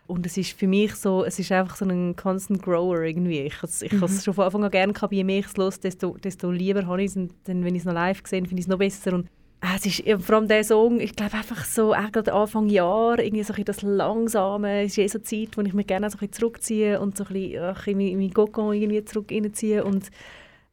und es ist für mich so, es ist einfach so ein constant grower irgendwie. Ich, has- ich habe es schon von Anfang an gerne gehabt, je mehr ich es höre, desto, desto lieber habe ich es. Und dann, wenn ich es noch live sehe, finde ich es noch besser. Und äh, es ist vor allem der Song, ich glaube einfach so, auch gerade Anfang Jahr, irgendwie so ein das Langsame, es ist eh so eine Zeit, wo ich mich gerne so ein zurückziehe und so ein bisschen ach, in mein, in mein Kokon irgendwie zurück reinziehe und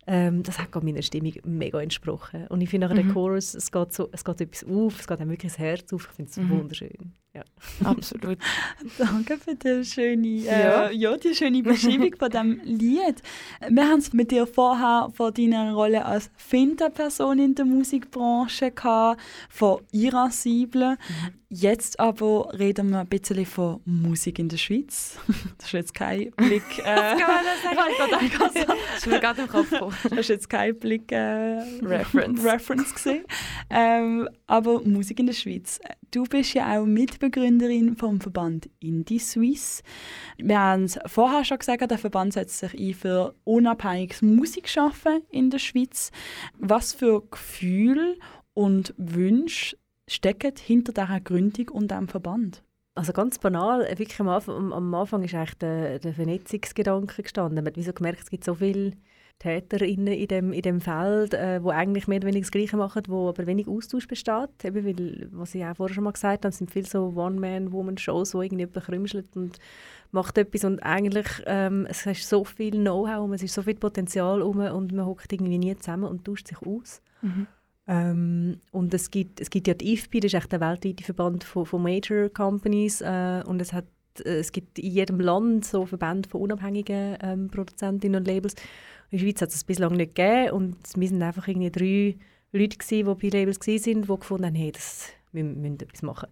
ähm, das hat meiner Stimmung mega entsprochen. Und ich finde nachher der Chorus, es geht, so, es geht etwas auf, es geht einem wirklich das Herz auf. Ich finde es wunderschön. Ja. Absolut. [LAUGHS] Danke für die schöne, äh, Ja. ja. die schöne Beschreibung von dem Lied. Wir haben es mit dir vorher von deiner Rolle als Finta-Person in der Musikbranche gehabt, von Irascible. Jetzt aber reden wir ein bisschen von Musik in der Schweiz. [LAUGHS] Das ist jetzt kein Blick. Äh, habe gerade gedacht, Das ist mir gerade im Kopf das ist jetzt kein Blick äh, Reference. Reference gesehen. ähm, aber Musik in der Schweiz. Du bist ja auch Mitbegründerin vom Verband Indie Suisse. Wir haben es vorher schon gesagt, der Verband setzt sich ein für unabhängiges Musikschaffen in der Schweiz. Was für Gefühle und Wünsche stecken hinter dieser Gründung und diesem Verband? Also ganz banal, äh, wirklich am Anfang, am, Anfang ist eigentlich der, der Vernetzungsgedanke gestanden. Man hat wie so gemerkt, es gibt so viele TäterInnen in dem, in dem Feld, äh, wo eigentlich mehr oder weniger das Gleiche machen, wo aber wenig Austausch besteht. Eben weil, was ich auch vorher schon mal gesagt habe, es sind viele so One-Man-Woman-Shows, wo irgendjemand krümschelt und macht etwas und eigentlich ähm, es ist so viel Know-how, und es ist so viel Potenzial rum und man hockt irgendwie nie zusammen und tauscht sich aus. Ähm, und es gibt, es gibt ja die IFPI, das ist echt der weltweite Verband von, von Major Companies äh, und es, hat, äh, es gibt in jedem Land so Verbände von unabhängigen ähm, Produzentinnen und Labels. In der Schweiz hat es bislang nicht gegeben und wir sind einfach irgendwie drei Leute gewesen, die bei Labels waren, die gefunden haben, hey, das, wir müssen etwas machen.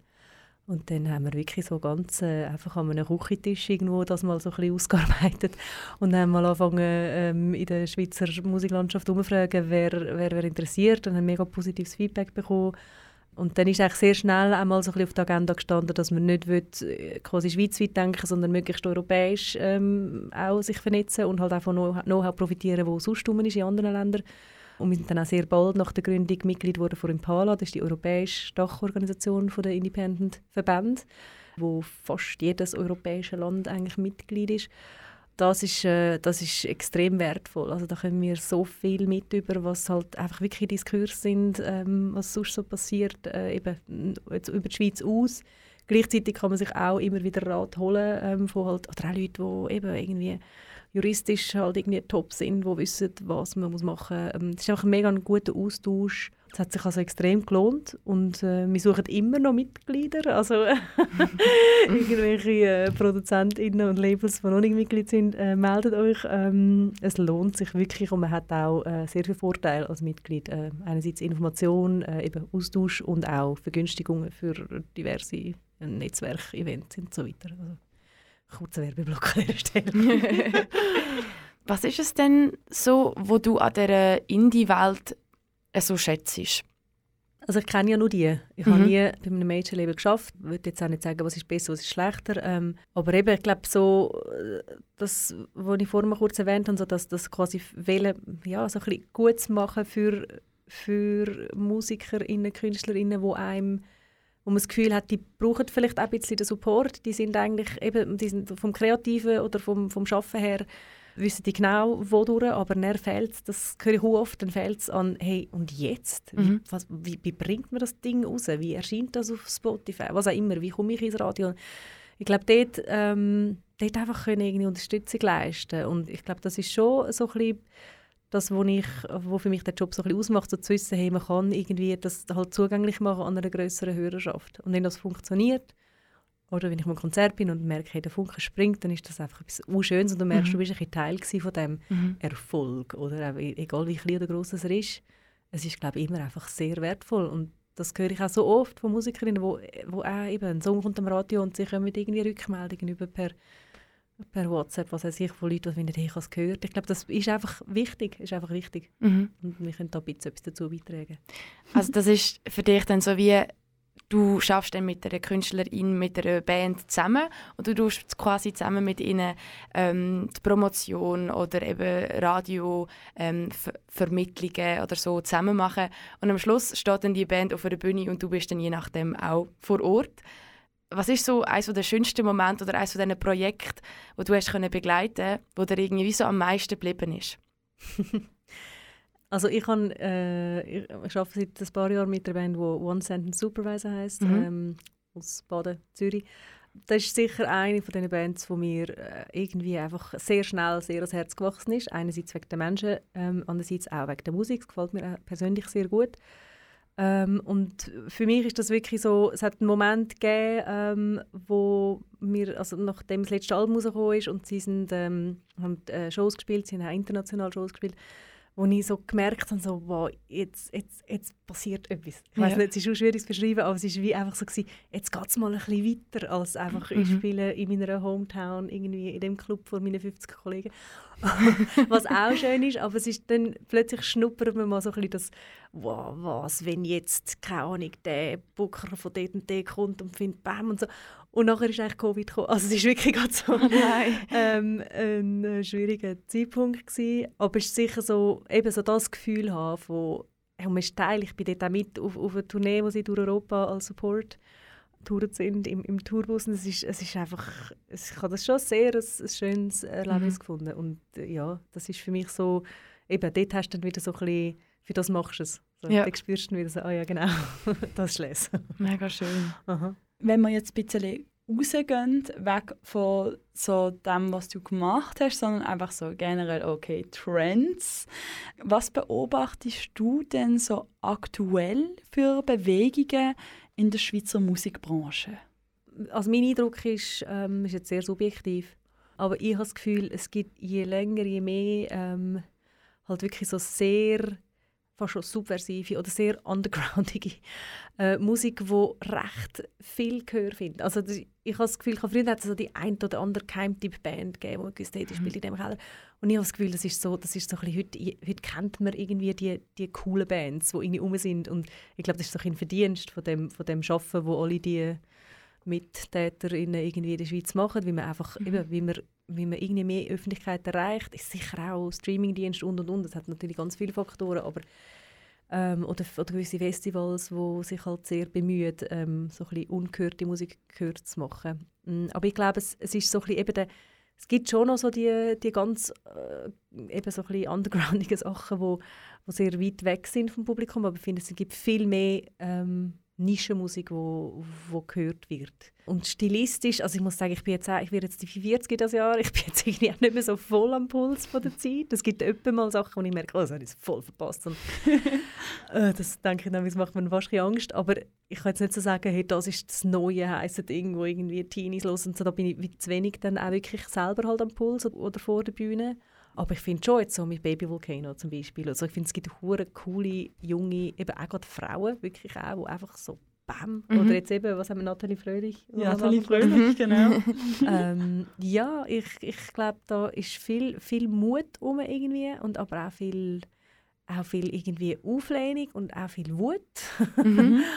Und dann haben wir wirklich so ganz äh, einfach an einem Küchentisch irgendwo das mal so ein bisschen ausgearbeitet und haben mal angefangen ähm, in der Schweizer Musiklandschaft umzufragen, wer, wer, wer interessiert und haben mega positives Feedback bekommen. Und dann ist eigentlich sehr schnell einmal so ein auf der Agenda gestanden, dass man nicht will, äh, quasi schweizweit denken, sondern möglichst europäisch ähm, auch sich vernetzen und halt auch von Know- Know-how profitieren, wo sonst ist in anderen Ländern. Und wir sind dann auch sehr bald nach der Gründung Mitglied geworden von Impala, das ist die europäische Dachorganisation der Independent Verbände, wo fast jedes europäische Land eigentlich Mitglied ist. Das ist, äh, das ist extrem wertvoll. Also da können wir so viel mit über, was halt einfach wirklich Diskurs sind, ähm, was sonst so passiert, äh, eben n- jetzt über die Schweiz aus. Gleichzeitig kann man sich auch immer wieder Rat holen ähm, von halt, oder auch Leute, die eben irgendwie juristisch halt irgendwie top sind, die wissen, was man muss machen muss. Ähm, Es ist einfach ein mega guter Austausch. Es hat sich also extrem gelohnt und äh, wir suchen immer noch Mitglieder. Also [LAUGHS] irgendwelche äh, ProduzentInnen und Labels, die noch nicht Mitglied sind, äh, meldet euch. Ähm, es lohnt sich wirklich und man hat auch äh, sehr viele Vorteile als Mitglied. Äh, einerseits Information, äh, eben Austausch und auch Vergünstigungen für diverse äh, Netzwerke, Events und so weiter. Also, kurzer Werbeblock an dieser Stelle. [LAUGHS] Was ist es denn so, wo du an dieser Indie-Welt so schätzt? Also ich kenne ja nur die. Ich Mhm. habe nie bei einem Major-Label geschafft. Ich würde jetzt auch nicht sagen, was ist besser, was ist schlechter. Ähm, aber eben, ich glaube, so, äh, das, was ich vorhin mal kurz erwähnt habe, so dass das quasi wollen, ja, so ein bisschen gut zu machen für, für MusikerInnen, KünstlerInnen, die einem wo man das Gefühl hat, die brauchen vielleicht auch ein bisschen den Support. Die sind eigentlich eben, die sind vom Kreativen oder vom, vom Schaffen her, wissen die genau, wodurch, aber dann fehlt es, das höre ich oft, dann fehlt es an, hey, und jetzt? Wie, Mhm. was, wie, wie bringt man das Ding raus? Wie erscheint das auf Spotify? Was auch immer, wie komme ich ins Radio? Ich glaube, dort, ähm, dort einfach können irgendwie Unterstützung leisten und ich glaube, das ist schon so ein bisschen das, was ich, wo für mich der Job so ein bisschen ausmacht, so zu wissen, hey, man kann irgendwie das halt zugänglich machen an einer größeren Hörerschaft. Und wenn das funktioniert, oder wenn ich mal Konzert bin und merke, hey, der Funke springt, dann ist das einfach etwas Schönes und du merkst, du bist ein bisschen Teil von diesem Mhm. Erfolg. Oder e- egal wie klein oder groß es ist, es ist, glaube ich, immer einfach sehr wertvoll. Und das höre ich auch so oft von Musikerinnen, wo, wo auch eben ein Song kommt am Radio und sie kommen mit irgendwie Rückmeldungen über per, per WhatsApp, was weiß ich, von Leuten, die finden, hey, ich habe es gehört. Ich glaube, das ist einfach wichtig, ist einfach wichtig. Mhm. Und wir können da ein bisschen etwas dazu beitragen. Also das ist für dich dann so wie, du schaffst dann mit einer Künstlerin, mit einer Band zusammen und du tust quasi zusammen mit ihnen ähm, die Promotion oder eben Radio ähm, Ver Vermittlungen oder so zusammen machen und am Schluss steht dann die Band auf der Bühne und du bist dann je nachdem auch vor Ort. Was ist so eines der schönsten Momente oder eines von diesen Projekten, wo du hast können begleiten, wo dir irgendwie so am meisten geblieben ist? [LAUGHS] Also ich, kann, äh, ich arbeite seit ein paar Jahren mit einer Band, die One Sentence Supervisor heisst, Mhm. ähm, aus Baden, Zürich. Das ist sicher eine von den Bands, die mir äh, irgendwie einfach sehr schnell sehr ans Herz gewachsen ist. Einerseits wegen der Menschen, ähm, andererseits auch wegen der Musik. Das gefällt mir auch persönlich sehr gut. Ähm, und für mich ist das wirklich so, es hat einen Moment gegeben, ähm, wo wir, also nachdem das letzte Album rausgekommen ist und sie sind, ähm, haben äh, Shows gespielt, sie haben auch international Shows gespielt, wo ich so gemerkt habe, so, wow, jetzt, jetzt, jetzt passiert etwas. Ich weiß Ja. nicht, es ist schon schwierig zu beschreiben, aber es ist wie einfach so gewesen, jetzt geht es mal ein bisschen weiter, als einfach ich Mhm. spiele in meiner Hometown, irgendwie in dem Club vor meinen 50 Kollegen. [LAUGHS] was auch schön ist, aber es ist dann plötzlich schnuppert man mal so ein bisschen das, wow, was, wenn jetzt, keine Ahnung, der Booker von dort und dort kommt und findet Bam und so. Und nachher ist eigentlich Covid gekommen. Also es ist wirklich gerade so [LAUGHS] ähm, ein äh, schwieriger Zeitpunkt gewesen. Aber es ist sicher so, eben so das Gefühl haben von, hey, man ist Teil, ich bin dort auch mit auf, auf einer Tournee, wo sie durch Europa als Support touren sind, im, im Tourbus. Und es ist, es ist einfach, ich habe das schon sehr ein, ein schönes Erlebnis Mhm. gefunden. Und äh, ja, das ist für mich so, eben dort hast du dann wieder so ein bisschen, für das machst du es. So, Ja. Dann spürst du wieder so, ah ja genau, [LAUGHS] das ist. Mega schön. Aha. Wenn wir jetzt ein bisschen rausgehen, weg von so dem, was du gemacht hast, sondern einfach so generell, okay, Trends. Was beobachtest du denn so aktuell für Bewegungen in der Schweizer Musikbranche? Also mein Eindruck ist, ähm, ist jetzt sehr subjektiv, aber ich habe das Gefühl, es gibt je länger, je mehr ähm, halt wirklich so sehr fast schon subversive oder sehr undergroundige äh, Musik, die recht viel Gehör findet. Also das, ich habe das Gefühl, früher hat es so die ein oder andere Geheimtipp-Band gegeben, die gewusst hat, die spielt in diesem Keller. Und ich habe das Gefühl, das ist so, das ist so ein bisschen, heute, heute kennt man irgendwie die, die coolen Bands, die irgendwie rum sind. Und ich glaube, das ist so ein Verdienst von dem, von dem Schaffen, wo alle die MittäterInnen irgendwie in der Schweiz machen, wie man einfach, mhm. eben, wie man, wie man irgendwie mehr Öffentlichkeit erreicht, ist sicher auch Streamingdienst und und und, das hat natürlich ganz viele Faktoren, aber ähm, oder, oder gewisse Festivals, wo sich halt sehr bemühen, ähm, so ein bisschen ungehörte Musik gehört zu machen. Mm, aber ich glaube, es, es ist so ein bisschen eben der, es gibt schon noch so die, die ganz äh, eben so ein bisschen undergroundige Sachen, wo, wo sehr weit weg sind vom Publikum, aber ich finde, es gibt viel mehr ähm, Nischenmusik, wo, wo gehört wird. Und stilistisch, also ich muss sagen, ich bin jetzt auch, ich werde jetzt die 40 das Jahr, ich bin jetzt irgendwie auch nicht mehr so voll am Puls von der Zeit. Es gibt öppe mal Sachen, wo ich merke, oh, das habe ich voll verpasst. Und, [LAUGHS] äh, das denke ich dann, das macht mir fast Angst. Aber ich kann jetzt nicht so sagen, hey, das ist das neue heiße Ding, wo irgendwie Teenies los und so. Da bin ich wie zu wenig dann auch wirklich selber halt am Puls oder vor der Bühne. Aber ich finde schon jetzt so mit Baby Volcano zum Beispiel, also ich finde es gibt hure coole, junge, eben auch gerade Frauen, wirklich auch, die einfach so Bam. Mhm. Oder jetzt eben, was haben wir, Nathalie Fröhlich? Ja, Nathalie Fröhlich, [LAUGHS] genau. ähm, ja, ich, ich glaube, da ist viel, viel Mut um irgendwie und aber auch viel, auch viel irgendwie Auflehnung und auch viel Wut. Mhm. [LAUGHS]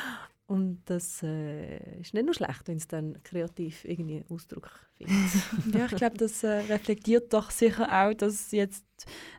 Und das äh, ist nicht nur schlecht, wenn es dann kreativ irgendwie Ausdruck findet. [LAUGHS] ja, ich glaube, das äh, reflektiert doch sicher auch, dass jetzt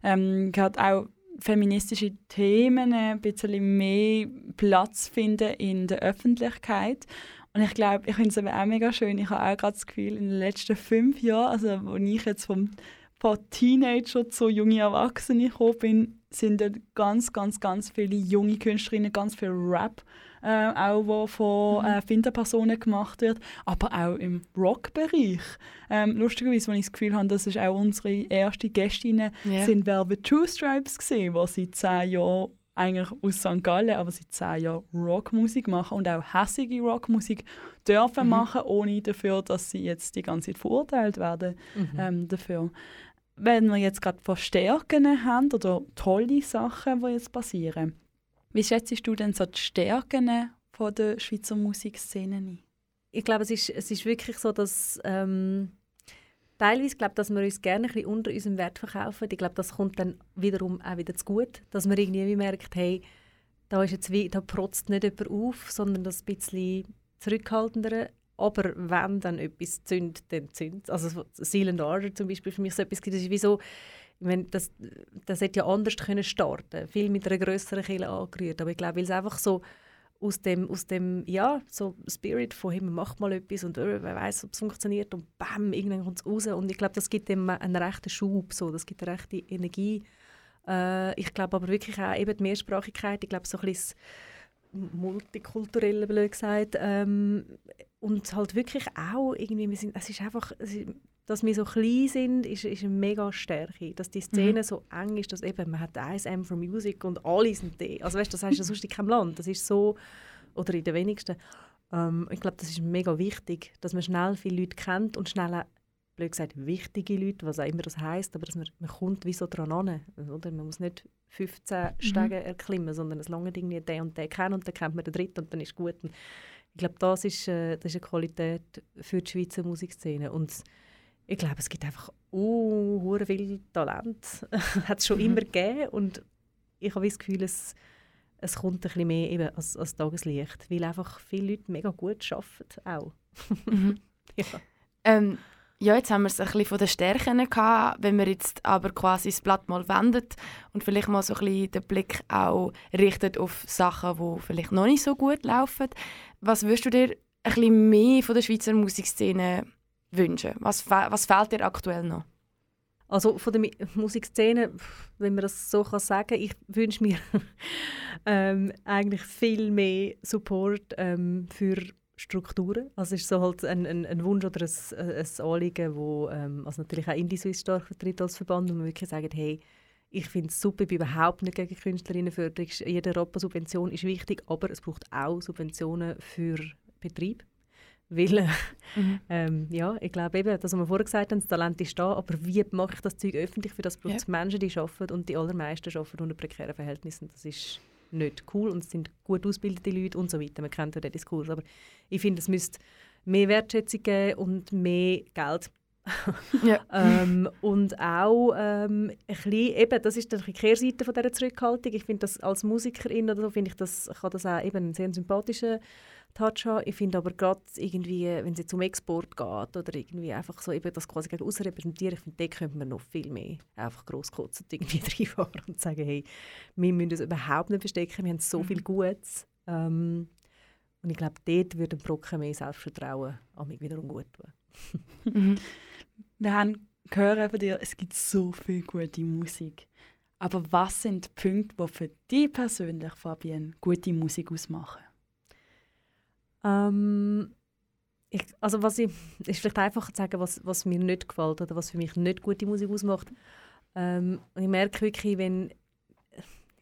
ähm, gerade auch feministische Themen ein bisschen mehr Platz finden in der Öffentlichkeit. Und ich glaube, ich finde es auch mega schön. Ich habe auch gerade das Gefühl, in den letzten fünf Jahren, also wo ich jetzt vom, von Teenager zu jungen Erwachsenen gekommen bin, sind dort ganz, ganz, ganz viele junge Künstlerinnen, ganz viel Rap äh, auch wo von mhm. äh, Finderpersonen gemacht wird, aber auch im Rock-Bereich. Ähm, lustigerweise, wenn ich das Gefühl habe, das ist auch unsere erste Gästinnen, yeah. sind Velvet Two Stripes gesehen, wo sie zehn Jahre eigentlich aus St. Gallen, aber seit zehn Jahren Rockmusik machen und auch hässige Rockmusik dürfen mhm. machen, ohne dafür, dass sie jetzt die ganze Zeit verurteilt werden mhm. ähm, dafür. Wenn wir jetzt gerade Verstärken haben oder tolle Sachen, die jetzt passieren, wie schätzt du denn so die Stärken von der Schweizer Musikszene ein? Ich glaube, es ist, es ist wirklich so, dass ähm, teilweise glaube dass wir uns gerne ein unter unserem Wert verkaufen. Ich glaube, das kommt dann wiederum auch wieder zu gut, dass man irgendwie merkt, hey, da ist jetzt wie, da protzt nicht jemand auf, sondern das ein bisschen zurückhaltender. Aber wenn dann etwas zündet, dann zündet Also Silent Ardor zum Beispiel für mich so etwas, das ist wie so, ich das, das hätte ja anders können starten viel mit einer größeren Kille angerührt. Aber ich glaube, weil es einfach so aus dem, aus dem ja, so Spirit von hey, man macht mal etwas und äh, wer weiß, ob es funktioniert und bam, irgendwann kommt es raus. Und ich glaube, das gibt dem einen rechten Schub, so. das gibt eine rechte Energie. Äh, ich glaube aber wirklich auch eben die Mehrsprachigkeit, ich glaube so ein bisschen multikulturelle, blöd gesagt, ähm, und halt wirklich auch irgendwie, wir sind, es ist einfach, es ist, dass wir so klein sind, ist, ist eine mega Stärke. Dass die Szene mhm. so eng ist, dass eben, man hat ISM for Music und alle sind da. Also weißt, das heißt ja sonst in keinem Land. Das ist so, oder in den wenigsten. Ähm, ich glaube, das ist mega wichtig, dass man schnell viele Leute kennt und schnell, blöd gesagt, wichtige Leute, was auch immer das heisst, aber dass man, man kommt wie so dran an. Oder? Man muss nicht 15 mhm. Stege erklimmen, sondern es lange irgendwie den und den kennen und dann kennt man den dritten und dann ist gut. Und ich glaube, das ist, äh, das ist eine Qualität für die Schweizer Musikszene. Und ich glaube, es gibt einfach uh, viel Talent. [LAUGHS] hat es schon mhm. immer gegeben und ich habe das Gefühl, es, es kommt ein bisschen mehr eben als, als Tageslicht, weil einfach viele Leute mega gut arbeiten auch. [LAUGHS] Mhm. ja. Ähm, ja, jetzt haben wir es ein bisschen von den Stärken gehabt. Wenn wir jetzt aber quasi das Blatt mal wendet und vielleicht mal so ein bisschen den Blick auch richtet auf Sachen, die vielleicht noch nicht so gut laufen. Was würdest du dir ein bisschen mehr von der Schweizer Musikszene wünschen? Was, was fehlt dir aktuell noch? Also von der Musikszene, wenn man das so kann sagen ich wünsche mir [LAUGHS] ähm, eigentlich viel mehr Support ähm, für Strukturen. Also ist so halt ein, ein, ein Wunsch oder ein, ein Anliegen, wo ähm, also natürlich auch Indie-Swiss stark vertritt als Verband, wo man wirklich sagt, hey, ich finde es super, ich bin überhaupt nicht gegen Künstlerinnenförderung. Jede Rappa-Subvention ist wichtig, aber es braucht auch Subventionen für Betrieb. Weil, äh, [LAUGHS] ähm, ja, ich glaube eben, das, was wir vorher gesagt haben, das Talent ist da, aber wie mache ich das Zeug öffentlich? Für das braucht es Menschen, die arbeiten und die allermeisten arbeiten unter prekären Verhältnissen. Das ist nicht cool und es sind gut ausgebildete Leute und so weiter. Man kennt ja den Diskurs, aber ich finde, es müsste mehr Wertschätzung geben und mehr Geld. [LAUGHS] Ja. ähm, und auch ähm, ein bisschen, eben, das ist dann die Kehrseite von dieser Zurückhaltung. Ich finde das als Musikerin oder so, finde ich das, kann das auch eben einen sehr sympathischen Touch haben. Ich finde aber gerade irgendwie, wenn es jetzt um Export geht oder irgendwie einfach so eben das quasi gegen repräsentieren, ich finde, da könnte man noch viel mehr einfach grosskotzend irgendwie [LAUGHS] reinfahren und sagen, hey, wir müssen uns überhaupt nicht verstecken, wir haben so viel Gutes. Ähm, und ich glaube, dort würde ein Brocken mehr Selbstvertrauen an mich wiederum gut tun. [LAUGHS] [LAUGHS] Wir haben gehört von dir, es gibt so viel gute Musik. Aber was sind die Punkte, die für dich persönlich, Fabienne, gute Musik ausmachen? Ähm, ich, also was ich, ist vielleicht einfacher zu sagen, was, was mir nicht gefällt oder was für mich nicht gute Musik ausmacht. Ähm, ich merke wirklich, wenn,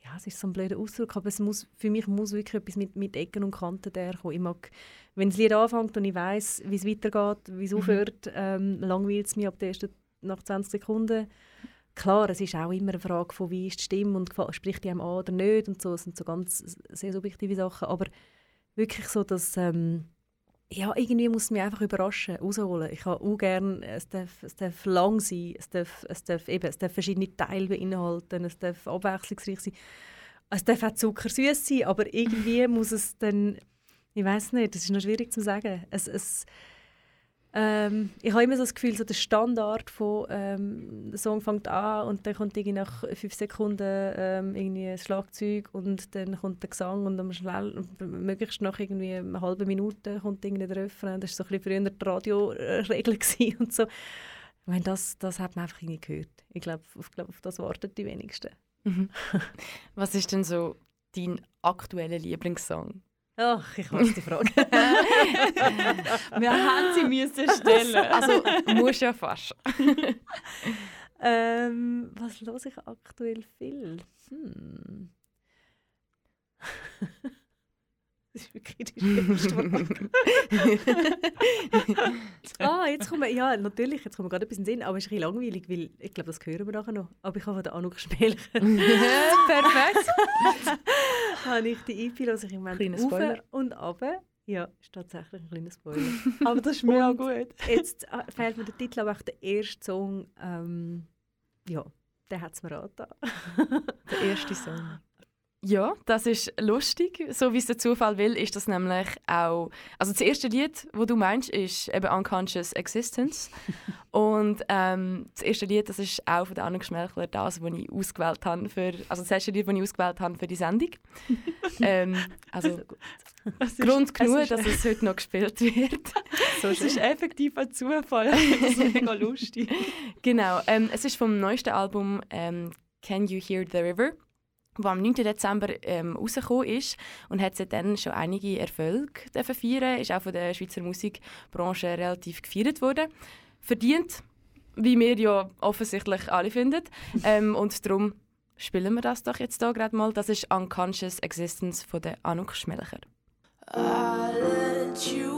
ja, es ist so ein blöder Ausdruck, aber es muss, für mich muss wirklich etwas mit, mit Ecken und Kanten daherkommen. Ich mag, wenn das Lied anfängt und ich weiß, wie es weitergeht, wie es aufhört, ähm, langweilt es mich ab der ersten, nach 20 Sekunden. Klar, es ist auch immer eine Frage von, wie ist die Stimme und spricht die einem an oder nicht und so. Das sind so ganz sehr subjektive Sachen, aber wirklich so, dass ähm, ja, irgendwie muss es mich einfach überraschen, rausholen. Ich habe auch gerne, es darf, es darf lang sein, es darf, es, darf eben, es darf verschiedene Teile beinhalten, es darf abwechslungsreich sein. Es darf auch zuckersüß sein, aber irgendwie [LAUGHS] muss es dann, ich weiß nicht, das ist noch schwierig zu sagen. Es, es, ähm, ich habe immer so das Gefühl, so der Standard von ähm, der Song fängt an und dann kommt irgendwie nach fünf Sekunden ähm, irgendwie ein Schlagzeug und dann kommt der Gesang und am schnell, möglichst nach irgendwie einer halben Minute kommt irgendwie der Refrain. Das war so ein bisschen früher die Radioregel [LAUGHS] und so. Ich meine, das, das hat man einfach irgendwie gehört. Ich glaube, auf, glaub, auf das warten die wenigsten. [LAUGHS] Was ist denn so dein aktueller Lieblingssong? Ach, ich weiß die Frage. [LAUGHS] Wir haben sie müssen stellen. Also, muss ja fast. ähm, was höre ich aktuell viel? Hm. das ist wirklich die schwierigste Frage. [LAUGHS] ah, jetzt kommen wir, ja, natürlich, jetzt kommt mir gerade etwas in den Sinn, aber es ist ein bisschen langweilig, weil ich glaube, das hören wir nachher noch. Aber ich habe von der Anuk Schmelcher [LAUGHS] Perfekt. [LAUGHS] habe ich die EP, also ich im Moment Spoiler. und runter. Ja, ist tatsächlich ein kleiner Spoiler. Aber das ist mir auch gut. Jetzt äh, fehlt mir der Titel, aber auch der erste Song, ähm, ja, der hat es mir angetan. Der erste Song. Ja, das ist lustig. So wie es der Zufall will, ist das nämlich auch. Also das erste Lied, wo du meinst, ist eben Unconscious Existence. [LAUGHS] Und ähm, das erste Lied, das ist auch von der Anna Schmelchler das, das ich ausgewählt habe für, also das erste Lied, das ich ausgewählt habe für die Sendung. [LAUGHS] ähm, also Grund genug, ist, dass es heute noch gespielt wird. [LAUGHS] so es ist effektiv ein Zufall. Das ist mega lustig. Genau, ähm, es ist vom neuesten Album ähm, Can You Hear the River, das am 9. Dezember ähm, rausgekommen ist und hat seitdem schon einige Erfolge feiern, ist auch von der Schweizer Musikbranche relativ gefeiert worden. Verdient, wie wir ja offensichtlich alle finden. [LAUGHS] ähm, und darum spielen wir das doch jetzt da gerade mal. Das ist Unconscious Existence von der Anuk Schmelcher. I let you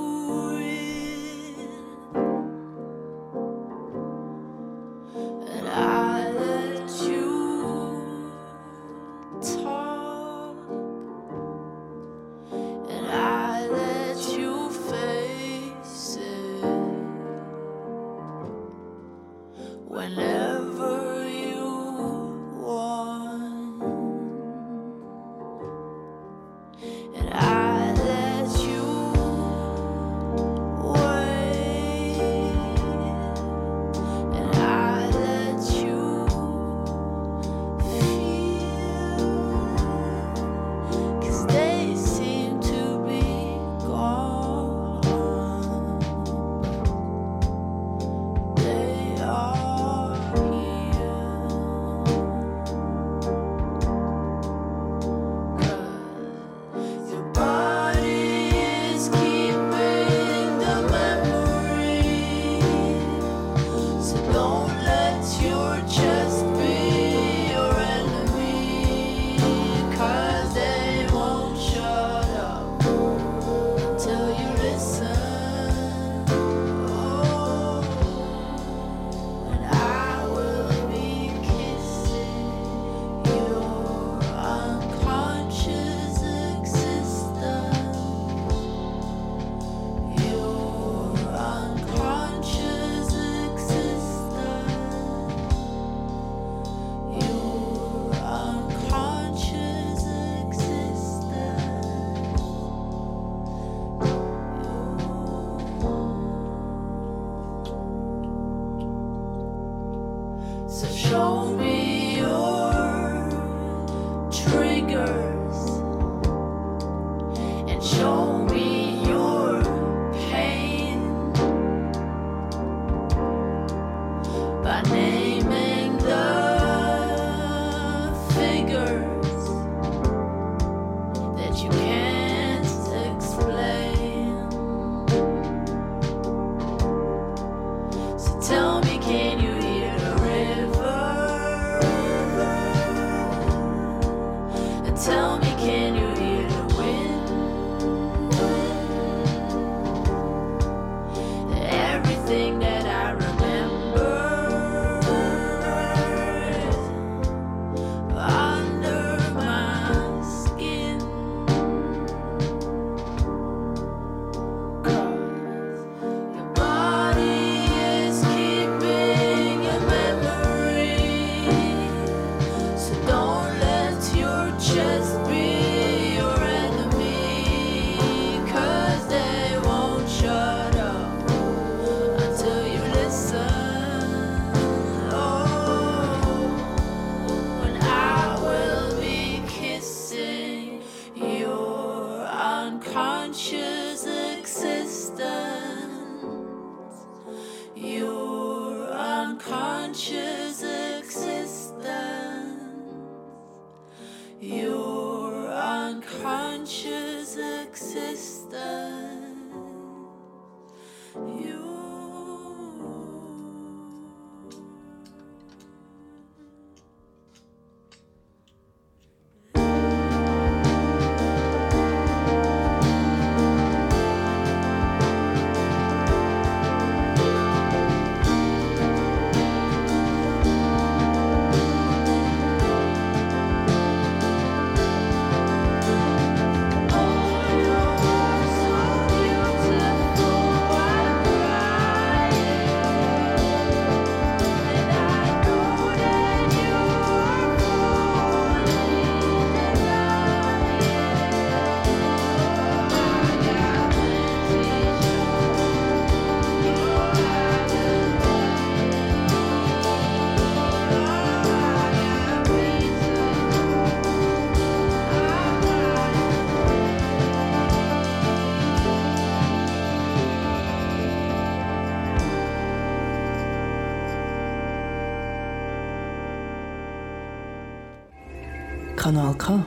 Kanal K.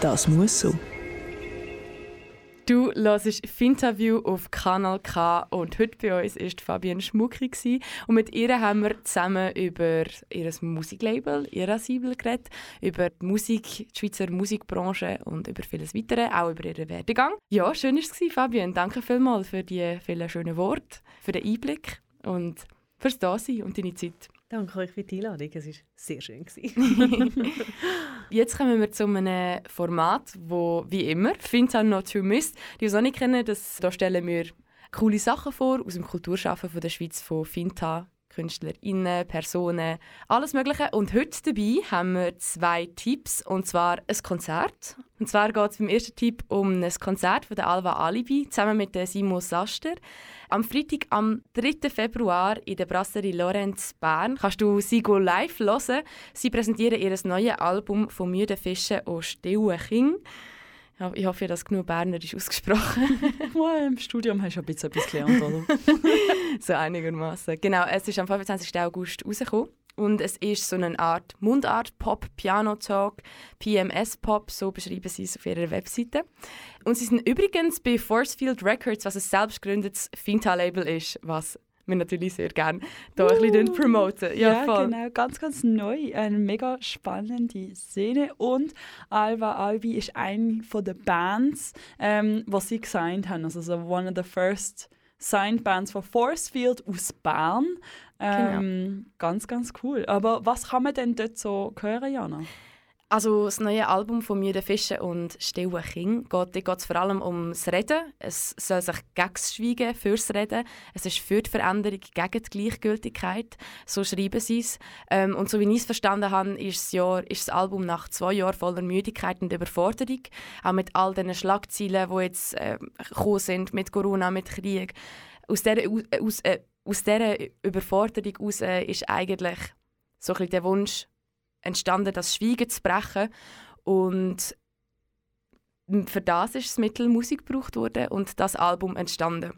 Das muss so. Du hörst Finterview auf Kanal K und heute bei uns war Fabienne gewesen. und mit ihr haben wir zusammen über ihr Musiklabel Irasibel geredet, über die Musik, die Schweizer Musikbranche und über vieles weitere, auch über ihren Werdegang. Ja, schön war es, Fabienne. Danke vielmals für die vielen schönen Worte, für den Einblick und fürs Dasein und deine Zeit. Danke euch für die Einladung, es war sehr schön. [LAUGHS] Jetzt kommen wir zu einem Format, wo wie immer Finta Not to Miss. Die es auch nicht kennen, das, da stellen wir coole Sachen vor aus dem Kulturschaffen von der Schweiz von Finta. KünstlerInnen, Personen, alles Mögliche. Und heute dabei haben wir zwei Tipps, und zwar ein Konzert. Und zwar geht es beim ersten Tipp um ein Konzert von der Alva Alibi zusammen mit der Simon Saster. Am Freitag, am 3. Februar in der Brasserie Lorenz Bern kannst du sie live hören. Sie präsentieren ihr neues Album «Von müden Fischen und stillen King». Ja, Ich hoffe, dass genug Bernerisch ausgesprochen. [LAUGHS] Well, Im Studium hast du ein bisschen etwas gelernt, oder? [LAUGHS] so einigermaßen. Genau, es ist am 25. August rausgekommen. Und es ist so eine Art Mundart-Pop, Piano-Talk, PMS-Pop, so beschreiben sie es auf ihrer Webseite. Und sie sind übrigens bei Forcefield Records, was ein selbstgegründetes Finta-Label ist, was wir natürlich sehr gerne hier ein bisschen promoten. Ja, genau. Ganz, ganz neu. Eine mega spannende Szene. Und Alva Albi ist eine von den Bands, ähm, die sie gesigned haben. Also so one of the first signed Bands von Forcefield aus Bern. Ähm, Ganz, ganz cool. Aber was kann man denn dort so hören, Jana? Also das neue Album von «Müde Fische» und «Stille King» geht, geht vor allem ums Reden. Es soll sich gegen das Schweigen fürs Reden. Es ist für die Veränderung, gegen die Gleichgültigkeit. So schreiben sie es. Ähm, und so wie ich es verstanden habe, ist das, Jahr, ist das Album nach zwei Jahren voller Müdigkeit und Überforderung, auch mit all diesen Schlagzeilen, die jetzt äh, gekommen sind, mit Corona, mit Krieg. Aus dieser, aus, äh, aus dieser Überforderung heraus äh, ist eigentlich so ein der Wunsch entstanden, das Schweigen zu brechen. Und für das ist das Mittel Musik gebraucht worden und das Album entstanden.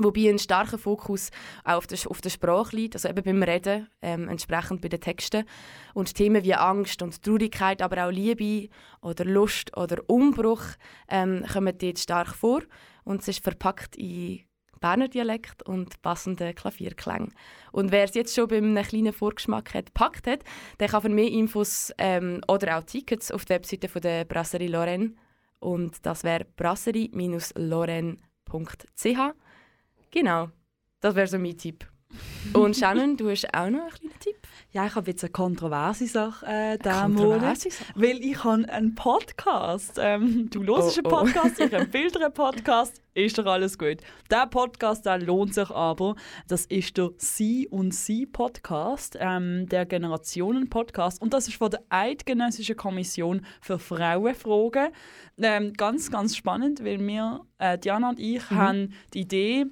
Wobei ein starker Fokus auch auf der, auf der Sprache liegt, also eben beim Reden, ähm, entsprechend bei den Texten. Und Themen wie Angst und Traurigkeit, aber auch Liebe oder Lust oder Umbruch ähm, kommen dort stark vor. Und es ist verpackt in Berner Dialekt und passenden Klavierklang. Und wer es jetzt schon bei einem kleinen Vorgeschmack hat, gepackt hat, der kann für mehr Infos ähm, oder auch Tickets auf der Webseite von der Brasserie Lorraine und das wäre brasserie-lorraine.ch. Genau, das wäre so mein Tipp. Und Shannon, du hast auch noch einen kleinen Tipp? Ja, ich habe jetzt eine kontroverse Sache äh, diesen Monat. Weil ich habe einen Podcast. Ähm, du hörst Oh, einen oh. Podcast, ich [LAUGHS] empfehle dir einen Podcast. Ist doch alles gut. Der Podcast der lohnt sich aber. Das ist der Sie und Sie Podcast, ähm, der Generationen-Podcast. Und das ist von der Eidgenössischen Kommission für Frauenfragen. Ähm, ganz, ganz spannend, weil wir, äh, Diana und ich, haben die Idee,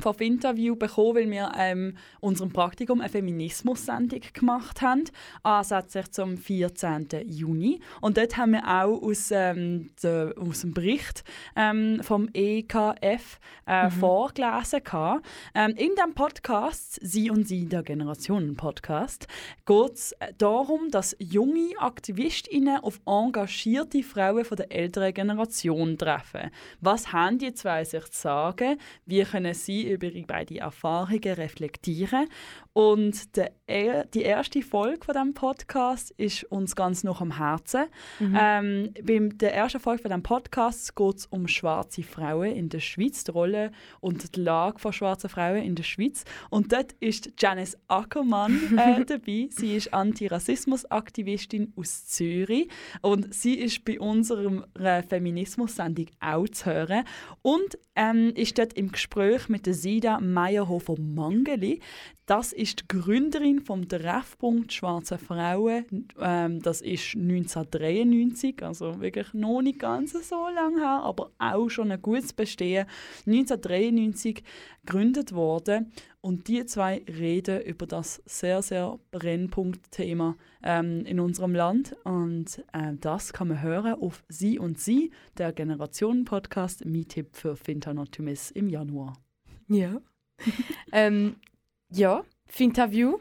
vom Interview bekommen, weil wir ähm, unserem Praktikum eine Feminismus-Sendung gemacht haben, ansätzlich zum 14. Juni. Und dort haben wir auch aus, ähm, de, aus dem Bericht ähm, vom EKF äh, vorgelesen. gehabt. Ähm, in diesem Podcast, Sie und Sie, der Generationen-Podcast, geht es darum, dass junge AktivistInnen auf engagierte Frauen von der älteren Generation treffen. Was haben die zwei sich zu sagen? Wie können sie über ihre beiden Erfahrungen reflektieren? Und der, die erste Folge von diesem Podcast ist uns ganz noch am Herzen. Ähm, bei der ersten Folge von diesem Podcast geht es um schwarze Frauen in der Schweiz, die Rolle und die Lage von schwarzen Frauen in der Schweiz. Und dort ist Janice Ackermann äh, [LAUGHS] dabei. Sie ist Antirassismus-Aktivistin aus Zürich und sie ist bei unserer Feminismus-Sendung auch zu hören und ähm, ist dort im Gespräch mit der Sida Meyerhofer-Mangeli. Das ist die Gründerin vom Treffpunkt Schwarze Frauen. Ähm, das ist 1993, also wirklich noch nicht ganz so lange her, aber auch schon ein gutes Bestehen. 1993 gegründet worden und die zwei reden über das sehr, sehr Brennpunktthema ähm, in unserem Land und äh, das kann man hören auf Sie und Sie, der Generationen-Podcast, Tipp für Fintanoptimis im Januar. Ja. [LAUGHS] ähm, ja, Finterview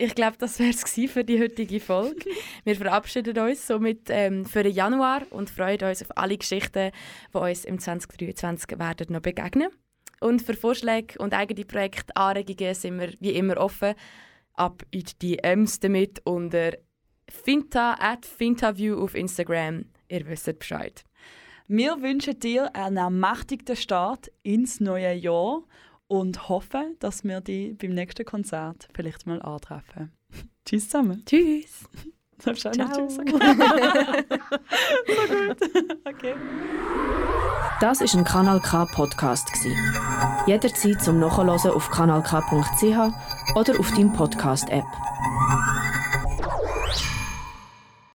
ich glaube, das wäre es für die heutige Folge. [LAUGHS] Wir verabschieden uns somit ähm, für den Januar und freuen uns auf alle Geschichten, die uns im 2023 werden noch begegnen. Und für Vorschläge und eigene Projekte, Anregungen sind wir wie immer offen. Ab in die DMs damit unter finta at fintaview auf Instagram. Ihr wisst Bescheid. Wir wünschen dir einen ermächtigten Start ins neue Jahr und hoffen, dass wir dich beim nächsten Konzert vielleicht mal antreffen. [LAUGHS] Tschüss zusammen. Tschüss! [LAUGHS] Darfst du auch noch. Tschüss sagen? so [LAUGHS] gut. Okay. Das ist ein Kanal K Podcast gsi. Jederzeit zum Nachhören auf kanalk.ch oder auf deinem Podcast App.